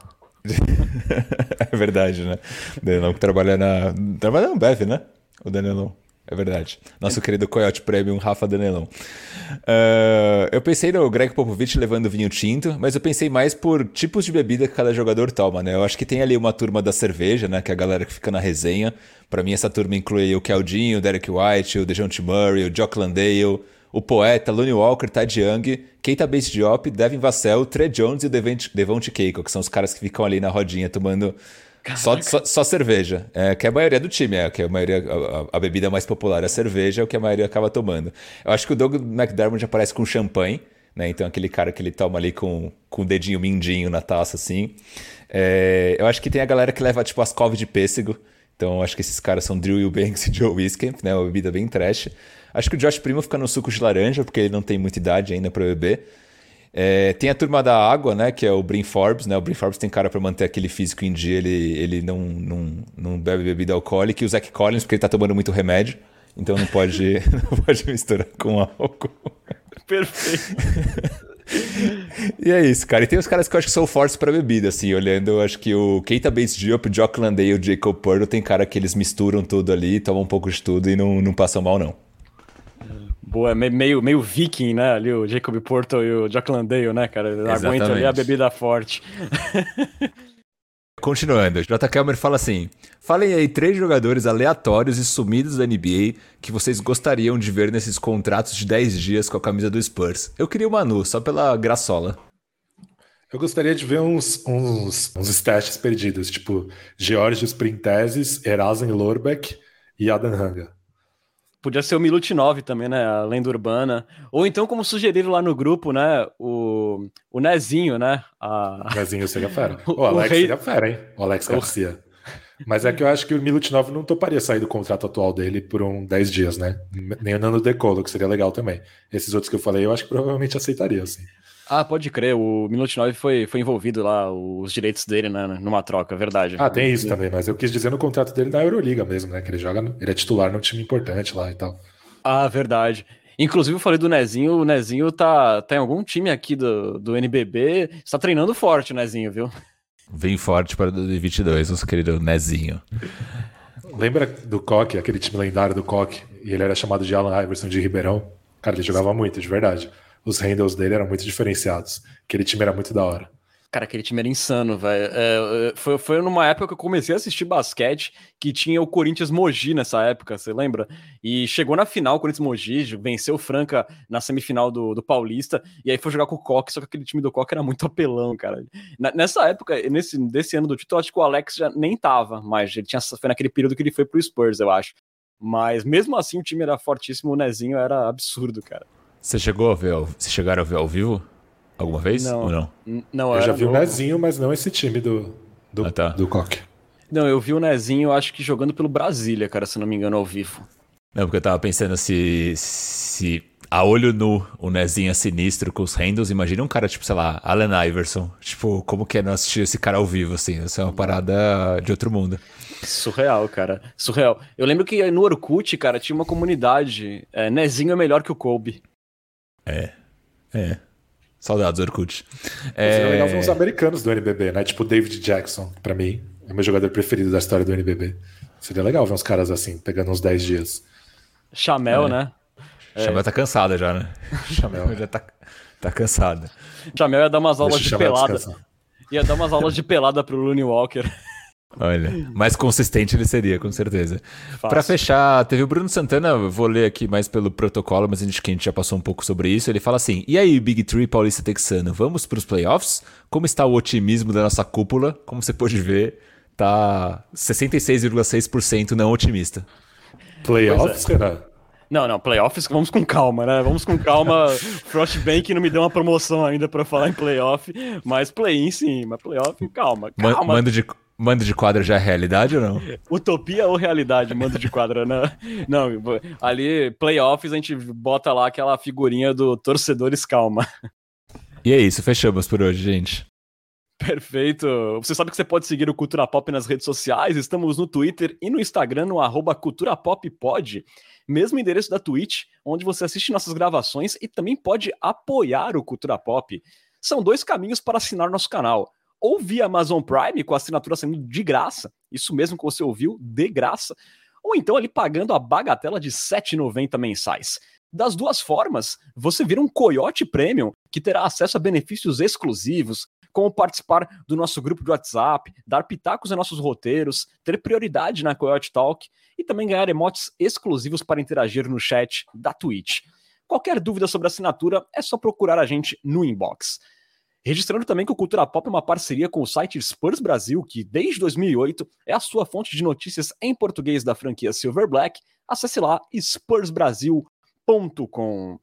é verdade, né? Danelão que trabalha na. Trabalha no Bev, né? O Danelão. É verdade. Nosso querido Coyote Premium, Rafa Danelão. Uh, eu pensei no Greg Popovich levando vinho tinto, mas eu pensei mais por tipos de bebida que cada jogador toma, né? Eu acho que tem ali uma turma da cerveja, né? Que é a galera que fica na resenha. Para mim, essa turma inclui o Keldinho, o Derek White, o DeJounte Murray, o Jock Landale, o Poeta, Lonnie Walker, Tad Young, Keita Bates Diop, Devin Vassell, Trey Jones e o Devonte Keiko, que são os caras que ficam ali na rodinha tomando só, só, só, cerveja. É, que é a maioria do time, é que a maioria a, a, bebida mais popular é a cerveja, é o que a maioria acaba tomando. Eu acho que o Doug McDermott aparece com champanhe, né? Então aquele cara que ele toma ali com, com o dedinho mindinho na taça, assim. É, eu acho que tem a galera que leva tipo as couve de pêssego. Então acho que esses caras são Drew Eubanks e Joe Wiskamp, né? Uma bebida bem trash. Acho que o Josh Primo fica no suco de laranja, porque ele não tem muita idade ainda para beber. É, tem a turma da água, né? Que é o Brin Forbes, né? O Brin Forbes tem cara para manter aquele físico em dia, ele, ele não, não, não bebe bebida alcoólica. E o Zach Collins, porque ele tá tomando muito remédio. Então não pode, não pode misturar com álcool. Perfeito. e é isso, cara. E tem os caras que eu acho que são fortes para bebida, assim, olhando, eu acho que o Keita Bates Diop, o Jock Landale e o Jacob Purdo tem cara que eles misturam tudo ali, tomam um pouco de tudo e não, não passam mal, não. Boa, meio, meio viking, né? Ali o Jacob Porto e o Jock Landale, né, cara? Exatamente. Aguenta ali a bebida forte. Continuando, J. Kelmer fala assim: Falem aí três jogadores aleatórios e sumidos da NBA que vocês gostariam de ver nesses contratos de 10 dias com a camisa do Spurs. Eu queria o Manu, só pela graçola. Eu gostaria de ver uns, uns, uns stats perdidos, tipo Georgios Printeses, Erasen Lorbeck e Adam Hanga. Podia ser o Milutinov também, né? A lenda urbana. Ou então, como sugeriram lá no grupo, né? O, o Nezinho, né? A... O Nezinho seria fera. O, o Alex o rei... seria fera, hein? O Alex Garcia. Mas é que eu acho que o Milutinov não toparia sair do contrato atual dele por um 10 dias, né? Nem o Nando Decolo, que seria legal também. Esses outros que eu falei, eu acho que provavelmente aceitaria, assim. Ah, pode crer, o Milutinov foi, foi envolvido lá, os direitos dele, né, numa troca, verdade. Ah, tem isso também, mas eu quis dizer no contrato dele da Euroliga mesmo, né, que ele joga, ele é titular num time importante lá e tal. Ah, verdade. Inclusive, eu falei do Nezinho, o Nezinho tá, tá em algum time aqui do, do NBB, está treinando forte o Nezinho, viu? Vem forte para 2022, nosso querido Nezinho. Lembra do Coque, aquele time lendário do Coque? E ele era chamado de Alan Iverson de Ribeirão? Cara, ele jogava muito, de verdade os handles dele eram muito diferenciados. Aquele time era muito da hora. Cara, aquele time era insano, velho. É, é, foi, foi numa época que eu comecei a assistir basquete que tinha o Corinthians Mogi nessa época, você lembra? E chegou na final, o Corinthians Mogi, venceu o Franca na semifinal do, do Paulista, e aí foi jogar com o Coque, só que aquele time do Coque era muito apelão, cara. nessa época, nesse desse ano do título, acho que o Alex já nem tava, mas ele tinha, foi naquele período que ele foi pro Spurs, eu acho. Mas mesmo assim o time era fortíssimo, o Nezinho era absurdo, cara. Você chegou a ver, você chegaram a ver ao vivo alguma vez não, ou não? Não, eu já vi o Nezinho, mas não esse time do do, ah, tá. do Coque. Não, eu vi o Nezinho, acho que jogando pelo Brasília, cara, se não me engano, ao vivo. Não, porque eu tava pensando se se a olho nu o Nezinho é sinistro com os handles, imagina um cara tipo, sei lá, Allen Iverson. Tipo, como que é não assistir esse cara ao vivo assim? Isso é uma parada de outro mundo. Surreal, cara. Surreal. Eu lembro que no Orkut, cara, tinha uma comunidade. É, Nezinho é melhor que o Kobe. É. É. Saudades, Orkut. É... Seria legal ver uns americanos do NBB, né? Tipo David Jackson, para mim. É o meu jogador preferido da história do NBB. Seria legal ver uns caras assim, pegando uns 10 dias. Chamel, é. né? Chamel é. tá cansada já, né? Chamel já tá, tá cansada. Chamel ia dar umas aulas Deixa de pelada. Ia dar umas aulas de pelada pro Looney Walker. Olha, mais consistente ele seria, com certeza. Para fechar, teve o Bruno Santana, vou ler aqui mais pelo protocolo, mas a gente, que a gente já passou um pouco sobre isso. Ele fala assim: E aí, Big Tree Paulista Texano, vamos para os playoffs? Como está o otimismo da nossa cúpula? Como você pode ver, tá 66,6% não otimista. Playoffs, é. Não, não, playoffs, vamos com calma, né? Vamos com calma. Frostbank não me deu uma promoção ainda para falar em playoff, mas play-in sim, mas playoff, calma, calma. Mando de, Mando de quadra já é realidade ou não? Utopia ou realidade, mando de quadra, né? Não, ali, playoffs, a gente bota lá aquela figurinha do torcedores calma. E é isso, fechamos por hoje, gente. Perfeito. Você sabe que você pode seguir o Cultura Pop nas redes sociais. Estamos no Twitter e no Instagram, no arroba Cultura Pop Pod. Mesmo endereço da Twitch, onde você assiste nossas gravações e também pode apoiar o Cultura Pop. São dois caminhos para assinar nosso canal ou via Amazon Prime, com a assinatura sendo de graça, isso mesmo que você ouviu, de graça, ou então ali pagando a bagatela de R$ 7,90 mensais. Das duas formas, você vira um Coyote Premium que terá acesso a benefícios exclusivos, como participar do nosso grupo de WhatsApp, dar pitacos em nossos roteiros, ter prioridade na Coyote Talk e também ganhar emotes exclusivos para interagir no chat da Twitch. Qualquer dúvida sobre assinatura é só procurar a gente no inbox. Registrando também que o Cultura Pop é uma parceria com o site Spurs Brasil, que desde 2008 é a sua fonte de notícias em português da franquia Silver Black. Acesse lá spursbrasil.com.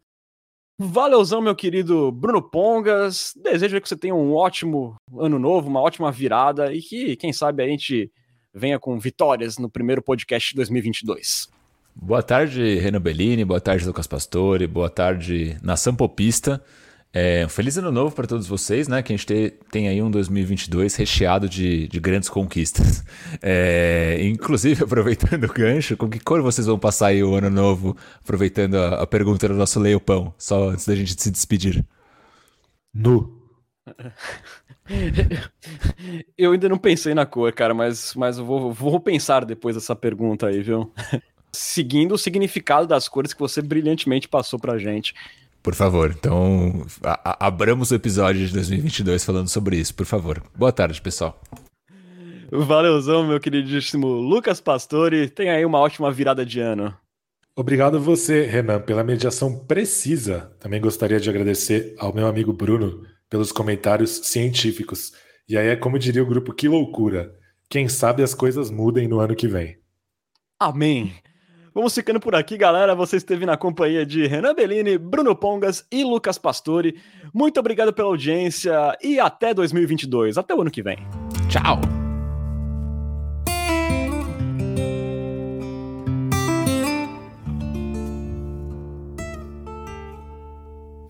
Valeuzão, meu querido Bruno Pongas. Desejo que você tenha um ótimo ano novo, uma ótima virada e que, quem sabe, a gente venha com vitórias no primeiro podcast de 2022. Boa tarde, Renan Bellini. Boa tarde, Lucas Pastore. Boa tarde, Nação Popista. É, um feliz ano novo para todos vocês, né? Que a gente te, tem aí um 2022 recheado de, de grandes conquistas. É, inclusive, aproveitando o gancho, com que cor vocês vão passar aí o ano novo? Aproveitando a, a pergunta do nosso Leopão, só antes da gente se despedir. Nu. Eu ainda não pensei na cor, cara, mas, mas eu vou, vou pensar depois dessa pergunta aí, viu? Seguindo o significado das cores que você brilhantemente passou pra gente. Por favor, então a, a, abramos o episódio de 2022 falando sobre isso, por favor. Boa tarde, pessoal. Valeuzão, meu queridíssimo Lucas Pastore. Tenha aí uma ótima virada de ano. Obrigado a você, Renan, pela mediação precisa. Também gostaria de agradecer ao meu amigo Bruno pelos comentários científicos. E aí é como diria o grupo Que Loucura. Quem sabe as coisas mudem no ano que vem. Amém. Vamos ficando por aqui, galera. Você esteve na companhia de Renan Bellini, Bruno Pongas e Lucas Pastore. Muito obrigado pela audiência e até 2022. Até o ano que vem. Tchau!